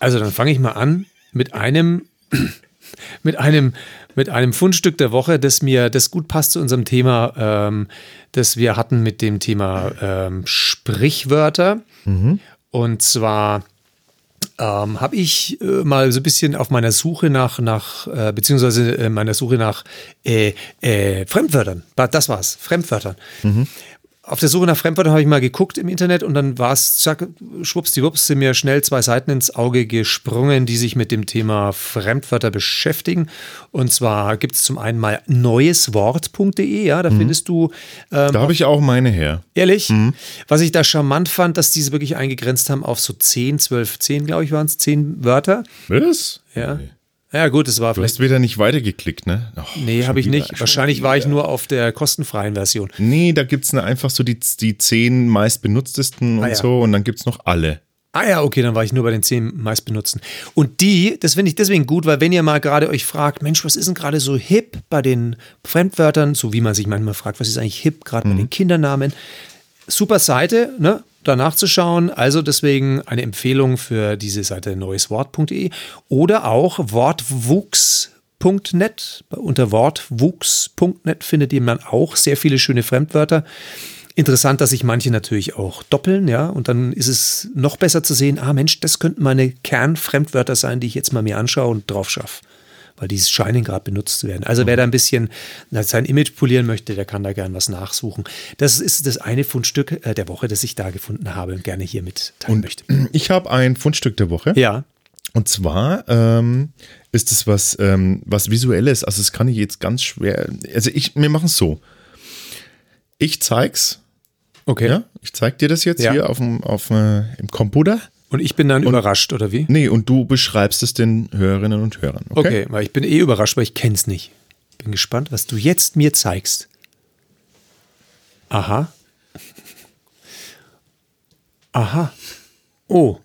Also dann fange ich mal an mit einem, mit einem, mit einem Fundstück der Woche, das mir, das gut passt zu unserem Thema, ähm, das wir hatten mit dem Thema ähm, Sprichwörter. Und zwar ähm, habe ich äh, mal so ein bisschen auf meiner Suche nach, nach äh, beziehungsweise äh, meiner Suche nach äh, äh, Fremdwörtern, das war's, Fremdwörtern. Auf der Suche nach Fremdwörtern habe ich mal geguckt im Internet und dann war es, zack, schwuppsdiwupps, sind mir schnell zwei Seiten ins Auge gesprungen, die sich mit dem Thema Fremdwörter beschäftigen. Und zwar gibt es zum einen mal neueswort.de, ja, da findest du ähm, Da habe ich auch meine her. Ehrlich, was ich da charmant fand, dass diese wirklich eingegrenzt haben auf so 10, 12, 10, glaube ich, waren es, 10 Wörter. Was? Ja. Ja, gut, es war Du vielleicht. hast wieder nicht weitergeklickt, ne? Ach, Nee, habe ich wieder, nicht. Wahrscheinlich war ich wieder. nur auf der kostenfreien Version. Nee, da gibt es einfach so die, die zehn meistbenutztesten und Ah, ja. so und dann gibt es noch alle. Ah ja, okay, dann war ich nur bei den zehn meistbenutzten. Und die, das finde ich deswegen gut, weil wenn ihr mal gerade euch fragt, Mensch, was ist denn gerade so hip bei den Fremdwörtern, so wie man sich manchmal fragt, was ist eigentlich hip gerade bei den Kindernamen, super Seite, ne? Da nachzuschauen. Also deswegen eine Empfehlung für diese Seite neueswort.de oder auch wortwuchs.net. Unter wortwuchs.net findet ihr man auch sehr viele schöne Fremdwörter. Interessant, dass sich manche natürlich auch doppeln, ja, und dann ist es noch besser zu sehen, ah Mensch, das könnten meine Kernfremdwörter sein, die ich jetzt mal mir anschaue und drauf schaffe. Weil die scheinen gerade benutzt zu werden. Also wer da ein bisschen sein Image polieren möchte, der kann da gern was nachsuchen. Das ist das eine Fundstück äh, der Woche, das ich da gefunden habe und gerne hier mitteilen möchte. Ich habe ein Fundstück der Woche. Ja, Und zwar ähm, ist es was, ähm, was Visuelles. Also, das kann ich jetzt ganz schwer. Also, ich, wir machen es so. Ich zeig's. okay. Ja, ich zeig dir das jetzt Ja. hier auf dem, auf, äh, im Computer. Und ich bin dann überrascht, oder wie? Nee, und du beschreibst es den Hörerinnen und Hörern. Okay. Okay, weil ich bin eh überrascht, weil ich kenne es nicht. Bin gespannt, was du jetzt mir zeigst. Aha. Aha. Oh.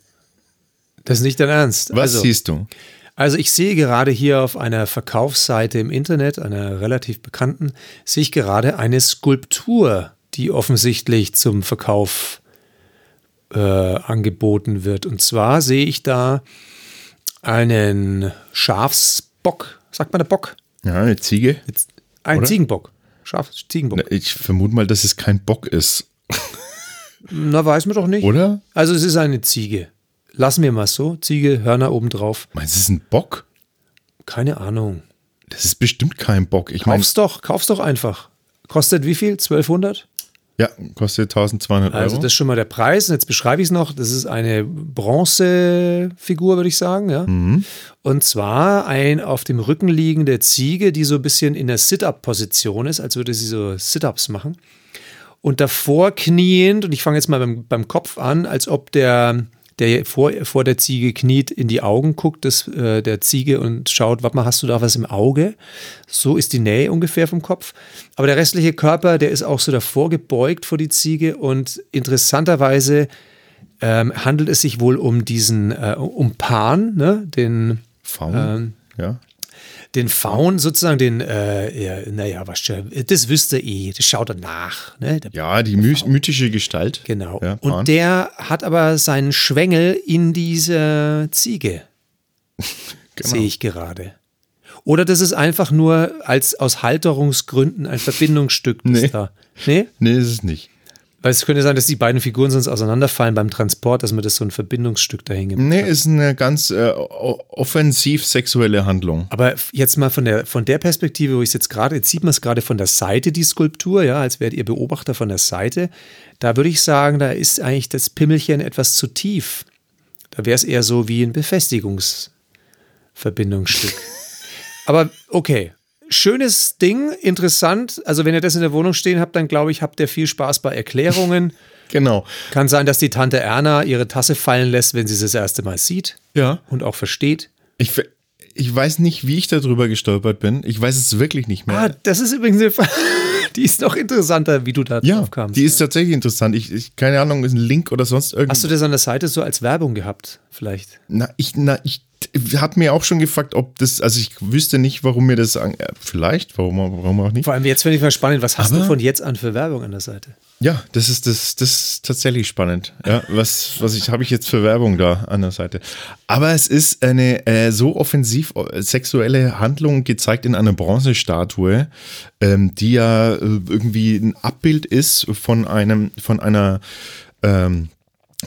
Das ist nicht dein Ernst. Was also, siehst du? also ich sehe gerade hier auf einer Verkaufsseite im Internet, einer relativ bekannten, sehe ich gerade eine Skulptur, die offensichtlich zum Verkauf äh, angeboten wird. Und zwar sehe ich da einen Schafsbock. Sagt man der Bock? Ja, eine Ziege. Jetzt, ein Oder? Ziegenbock. Schaf, Ziegenbock. Ich vermute mal, dass es kein Bock ist. Na, weiß man doch nicht. Oder? Also es ist eine Ziege. Lassen wir mal so. Ziege, Hörner obendrauf. Meinst du, es ist ein Bock? Keine Ahnung. Das ist bestimmt kein Bock. Ich Kauf's doch, kauf's doch einfach. Kostet wie viel? 1200? Ja, kostet 1200 Euro. Also das ist schon mal der Preis. Und jetzt beschreibe ich es noch. Das ist eine Bronzefigur, würde ich sagen. Ja? Und zwar ein auf dem Rücken liegende Ziege, die so ein bisschen in der Sit-Up-Position ist, als würde sie so Sit-Ups machen. Und davor kniend, und ich fange jetzt mal beim, beim Kopf an, als ob der, der vor, vor der Ziege kniet, in die Augen guckt, des, äh, der Ziege und schaut, warte mal, hast du da was im Auge? So ist die Nähe ungefähr vom Kopf. Aber der restliche Körper, der ist auch so davor gebeugt vor die Ziege und interessanterweise ähm, handelt es sich wohl um diesen, äh, um Pan, ne? den, Faun? ähm, ja. Den Faun sozusagen, den, äh, ja, naja, was, das wüsste eh, das schaut er nach. Ne? Der ja, die my mythische Gestalt. Genau. Ja, und der hat aber seinen Schwengel in dieser Ziege, Genau. sehe ich gerade. Oder das ist einfach nur als aus Halterungsgründen ein Verbindungsstück. Nee. Da. Nee? Nee, ist es nicht. Weil es könnte sein, dass die beiden Figuren sonst auseinanderfallen beim Transport, dass man das so ein Verbindungsstück dahin gibt. Nee, ist eine ganz äh, offensiv sexuelle Handlung. Aber jetzt mal von der, von der Perspektive, wo ich es jetzt gerade, jetzt sieht man es gerade von der Seite, die Skulptur, ja, als wärt ihr Beobachter von der Seite. Da würde ich sagen, da ist eigentlich das Pimmelchen etwas zu tief. Da wäre es eher so wie ein Befestigungsverbindungsstück. Aber okay, schönes Ding, interessant. Also, wenn ihr das in der Wohnung stehen habt, dann glaube ich, habt ihr viel Spaß bei Erklärungen. genau. Kann sein, dass die Tante Erna ihre Tasse fallen lässt, wenn sie es das erste Mal sieht. Ja. Und auch versteht. Ich, ich weiß nicht, wie ich darüber gestolpert bin. Ich weiß es wirklich nicht mehr. Ah, das ist übrigens eine Frage. Die ist noch interessanter, wie du da ja, drauf kamst. Die ist tatsächlich interessant. Ich, ich, keine Ahnung, ist ein Link oder sonst irgendwas. Hast du das an der Seite so als Werbung gehabt, vielleicht? Na, ich, na, ich hat mir auch schon gefragt, ob das, also ich wüsste nicht, warum mir das, äh, vielleicht, warum, warum auch nicht. Vor allem jetzt finde ich mal spannend, was hast Aber, du von jetzt an für Werbung an der Seite? Ja, das ist das, das ist tatsächlich spannend. Ja, was, was ich habe ich jetzt für Werbung da an der Seite? Aber es ist eine äh, so offensiv äh, sexuelle Handlung gezeigt in einer Bronzestatue, ähm, die ja äh, irgendwie ein Abbild ist von einem, von einer ähm,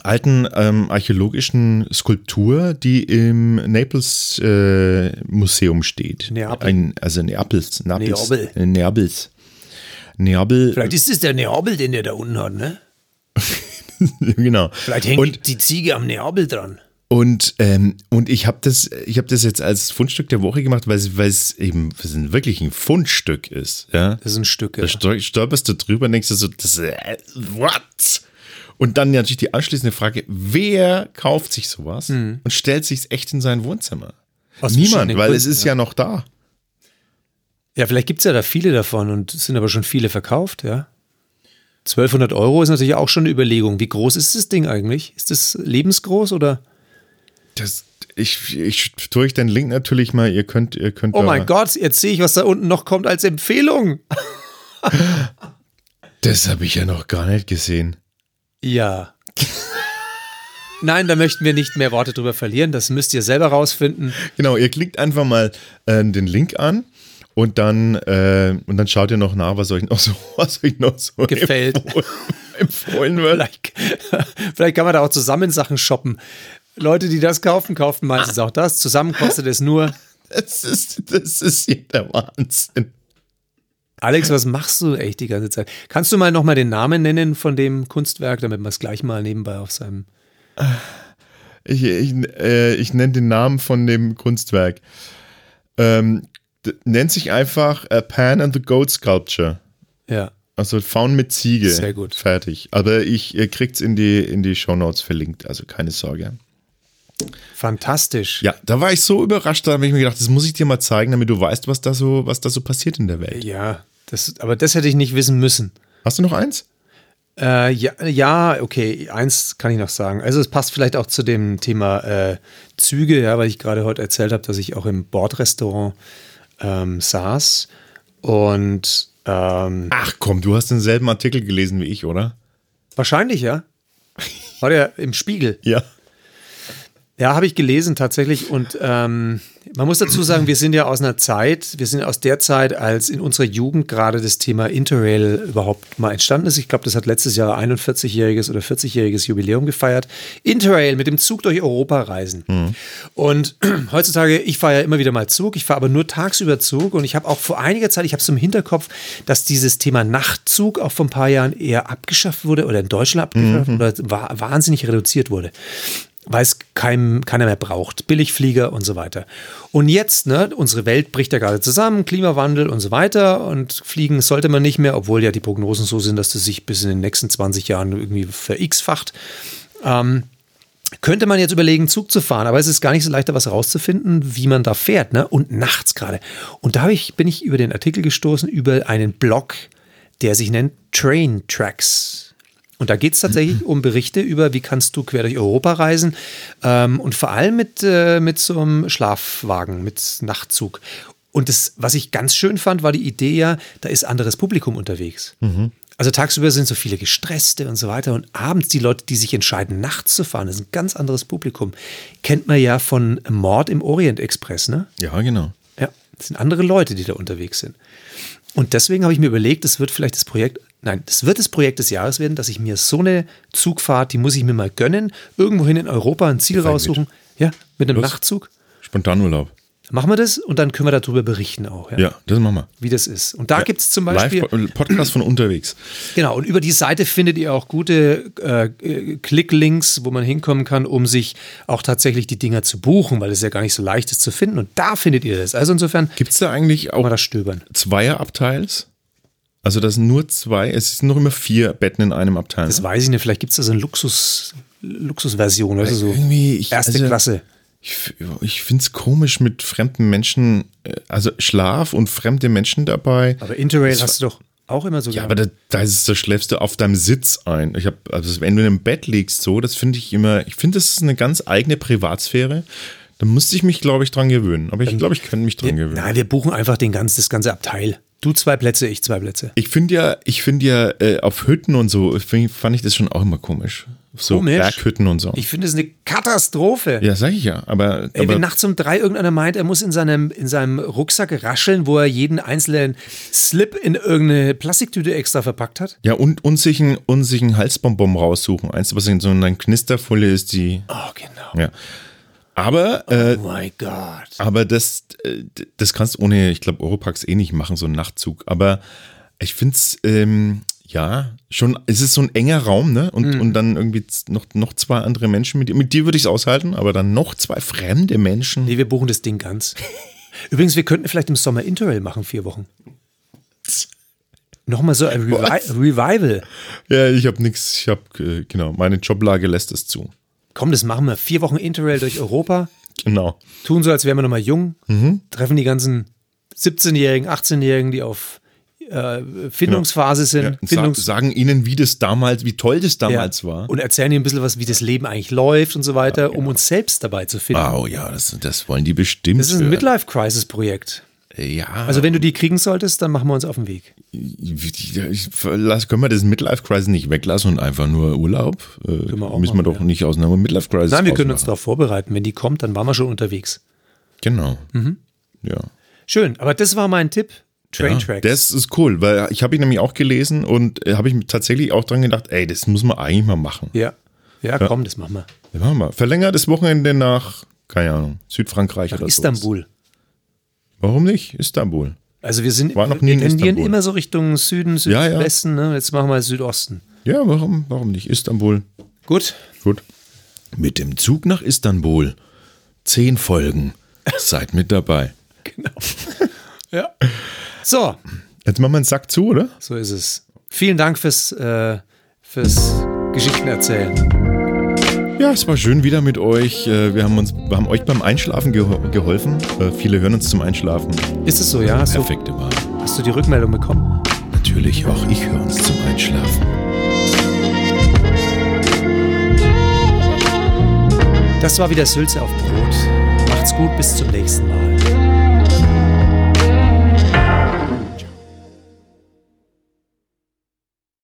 alten ähm, archäologischen Skulptur, die im Naples äh, Museum steht. Neapel. Ein, also Neapels. Naples, Neapel. Äh, Neapels. Neapel. Vielleicht ist es der Neapel, den der da unten hat, ne? genau. Vielleicht hängt und, die Ziege am Neapel dran. Und, ähm, und ich habe das, hab das jetzt als Fundstück der Woche gemacht, weil es eben wirklich ein Fundstück ist. Ja? Das ist ein Stück, ja. Da stolperst du drüber und denkst du so, das, äh, what? Und dann natürlich die anschließende Frage, wer kauft sich sowas mhm. und stellt sich es echt in sein Wohnzimmer? Aus Niemand, weil Gründen, es ist ja. ja noch da. Ja, vielleicht gibt es ja da viele davon und es sind aber schon viele verkauft, ja. 1200 Euro ist natürlich auch schon eine Überlegung. Wie groß ist das Ding eigentlich? Ist das lebensgroß oder? Das, ich, ich tue euch den Link natürlich mal. Ihr könnt, ihr könnt. Oh mein Gott, jetzt sehe ich, was da unten noch kommt als Empfehlung. das habe ich ja noch gar nicht gesehen. Ja. Nein, da möchten wir nicht mehr Worte drüber verlieren. Das müsst ihr selber rausfinden. Genau, ihr klickt einfach mal äh, den Link an und dann, äh, und dann schaut ihr noch nach, was euch noch so, was euch noch so gefällt. Empfohlen, empfohlen wird. Vielleicht, vielleicht, kann man da auch zusammen Sachen shoppen. Leute, die das kaufen, kaufen meistens auch das. Zusammen kostet es nur. Das ist, das ist hier der Wahnsinn. Alex, was machst du echt die ganze Zeit? Kannst du mal nochmal den Namen nennen von dem Kunstwerk, damit man es gleich mal nebenbei auf seinem. Ich, ich, äh, ich nenne den Namen von dem Kunstwerk. Ähm, nennt sich einfach A Pan and the Goat Sculpture. Ja. Also Faun mit Ziege. Sehr gut. Fertig. Aber ich, ihr kriegt es in die, in die Show Notes verlinkt, also keine Sorge. Fantastisch. Ja, da war ich so überrascht, da habe ich mir gedacht, das muss ich dir mal zeigen, damit du weißt, was da so, was da so passiert in der Welt. Ja, das, aber das hätte ich nicht wissen müssen. Hast du noch eins? Äh, ja, ja, okay, eins kann ich noch sagen. Also es passt vielleicht auch zu dem Thema äh, Züge, ja, weil ich gerade heute erzählt habe, dass ich auch im Bordrestaurant ähm, saß und ähm, Ach komm, du hast denselben Artikel gelesen wie ich, oder? Wahrscheinlich, ja. War der im Spiegel? Ja. Ja, habe ich gelesen tatsächlich. Und ähm, man muss dazu sagen, wir sind ja aus einer Zeit, wir sind aus der Zeit, als in unserer Jugend gerade das Thema Interrail überhaupt mal entstanden ist. Ich glaube, das hat letztes Jahr 41-jähriges oder 40-jähriges Jubiläum gefeiert. Interrail mit dem Zug durch Europa reisen. Mhm. Und heutzutage, ich fahre ja immer wieder mal Zug, ich fahre aber nur tagsüber Zug und ich habe auch vor einiger Zeit, ich habe es im Hinterkopf, dass dieses Thema Nachtzug auch vor ein paar Jahren eher abgeschafft wurde oder in Deutschland abgeschafft mhm. oder wahnsinnig reduziert wurde weil es kein, keiner mehr braucht. Billigflieger und so weiter. Und jetzt, ne, unsere Welt bricht ja gerade zusammen, Klimawandel und so weiter. Und fliegen sollte man nicht mehr, obwohl ja die Prognosen so sind, dass das sich bis in den nächsten 20 Jahren irgendwie ver-x-facht. Ähm, könnte man jetzt überlegen, Zug zu fahren, aber es ist gar nicht so leicht, da was rauszufinden, wie man da fährt, ne? Und nachts gerade. Und da ich, bin ich über den Artikel gestoßen, über einen Blog, der sich nennt Train Tracks. Und da geht es tatsächlich um Berichte über, wie kannst du quer durch Europa reisen ähm, und vor allem mit, äh, mit so einem Schlafwagen, mit Nachtzug. Und das, was ich ganz schön fand, war die Idee ja, da ist anderes Publikum unterwegs. Mhm. Also tagsüber sind so viele Gestresste und so weiter und abends die Leute, die sich entscheiden, nachts zu fahren, das ist ein ganz anderes Publikum. Kennt man ja von Mord im Orient Express, ne? Ja, genau. Ja, das sind andere Leute, die da unterwegs sind. Und deswegen habe ich mir überlegt, das wird vielleicht das Projekt, nein, das wird das Projekt des Jahres werden, dass ich mir so eine Zugfahrt, die muss ich mir mal gönnen, irgendwohin in Europa ein Ziel raussuchen. Ja, mit einem Los. Nachtzug. Spontanurlaub. Machen wir das und dann können wir darüber berichten auch, ja, Ja, das machen wir. wie das ist. Und da gibt es zum Beispiel, Live-Podcast von unterwegs. genau, und über die Seite findet ihr auch gute äh, äh, Klicklinks, wo man hinkommen kann, um sich auch tatsächlich die Dinger zu buchen, weil es ja gar nicht so leicht ist zu finden. Und da findet ihr das. Also insofern Gibt es da eigentlich auch man da stöbern. Zweierabteils? Also das sind nur zwei, es sind noch immer vier Betten in einem Abteil. Das ne? weiß ich nicht, vielleicht gibt es da so eine Luxus, Luxusversion, also so Irgendwie, ich- erste also- Klasse. Ich, ich finde es komisch mit fremden Menschen, äh, also Schlaf und fremde Menschen dabei. Aber Interrail Das hast du doch auch immer so Ja, gehabt. aber da, da ist da schläfst du auf deinem Sitz ein. Ich habe, also wenn du in einem Bett liegst, so, das finde ich immer, ich finde, das ist eine ganz eigene Privatsphäre. Da musste ich mich, glaube ich, dran gewöhnen. Aber ich glaube, ich kann mich dran gewöhnen. nein, wir buchen einfach den ganz, das ganze Abteil. Du zwei Plätze, ich zwei Plätze. Ich finde ja, ich finde ja, äh, auf Hütten und so, find, fand ich das schon auch immer komisch. So Komisch? Berghütten und so. Ich finde es eine Katastrophe. ja, sag ich ja. Aber, Ey, aber wenn nachts um drei irgendeiner meint, er muss in seinem, in seinem Rucksack rascheln, wo er jeden einzelnen Slip in irgendeine Plastiktüte extra verpackt hat. ja, und, sich einen, und sich einen Halsbonbon raussuchen. Eins, was in so einer Knisterfolie ist, die. Oh, genau. Ja. Aber, äh, Oh mein Gott. aber das, äh, das kannst du ohne, ich glaube, Europax eh nicht machen, so einen Nachtzug. Aber ich finde es, ähm, ja, schon, es ist so ein enger Raum, ne? Und, und dann irgendwie noch, noch zwei andere Menschen. Mit, mit dir würde ich es aushalten, aber dann noch zwei fremde Menschen. Nee, wir buchen das Ding ganz. Übrigens, wir könnten vielleicht im Sommer Interrail machen, vier Wochen. Nochmal so ein Revi Was? Revival. Ja, ich habe nichts, ich habe, äh, genau, meine Joblage lässt es zu. Komm, das machen wir. Vier Wochen Interrail durch Europa. Genau. Tun so, als wären wir nochmal jung. Mhm. Treffen die ganzen 17-Jährigen, 18-Jährigen, die auf äh, Findungsphase sind. Ja, und Findungs sag, sagen ihnen, wie das damals, wie toll das damals Ja. war. Und erzählen ihnen ein bisschen was, wie das Leben eigentlich läuft und so weiter, um uns selbst dabei zu finden. Wow, ja, das, das wollen die bestimmt. Das ist ein. Midlife-Crisis-Projekt. Ja, Also wenn du die kriegen solltest, dann machen wir uns auf den Weg. lass, können wir das Midlife Crisis nicht weglassen und einfach nur Urlaub? Äh, wir auch müssen wir doch ja. nicht aus einer Midlife Crisis. Nein, wir können uns darauf vorbereiten. Wenn die kommt, dann waren wir schon unterwegs. Genau. Mhm. Ja. Schön, aber das war mein Tipp. Train ja. Tracks. Das ist cool, weil ich habe ihn nämlich auch gelesen und äh, habe ich tatsächlich auch dran gedacht, ey, das muss man eigentlich mal machen. ja. ja, komm, das machen wir. Ja, machen wir. Verlängertes Wochenende nach, keine Ahnung, Südfrankreich Nach oder so. Istanbul. Warum nicht? Istanbul. Also wir sind, War noch nie in Istanbul. immer so Richtung Süden, Ja, ja. Südwesten. Ne? Jetzt machen wir Südosten. Ja, warum, warum nicht? Istanbul. Gut. Gut. Mit dem Zug nach Istanbul. Zehn Folgen. Seid mit dabei. Ja. So, Jetzt machen wir einen Sack zu, oder? so ist es. Vielen Dank fürs, äh, fürs Geschichten erzählen. Ja, es war schön wieder mit euch. Äh, Wir haben, uns, wir haben euch beim Einschlafen geho geholfen. Äh, Viele hören uns zum Einschlafen. Ist es so, ja? Hast Perfekte Wahl. hast du die Rückmeldung bekommen? Natürlich auch ich höre uns zum Einschlafen. Das war wieder Sülze auf Brot. Macht's gut, bis zum nächsten Mal.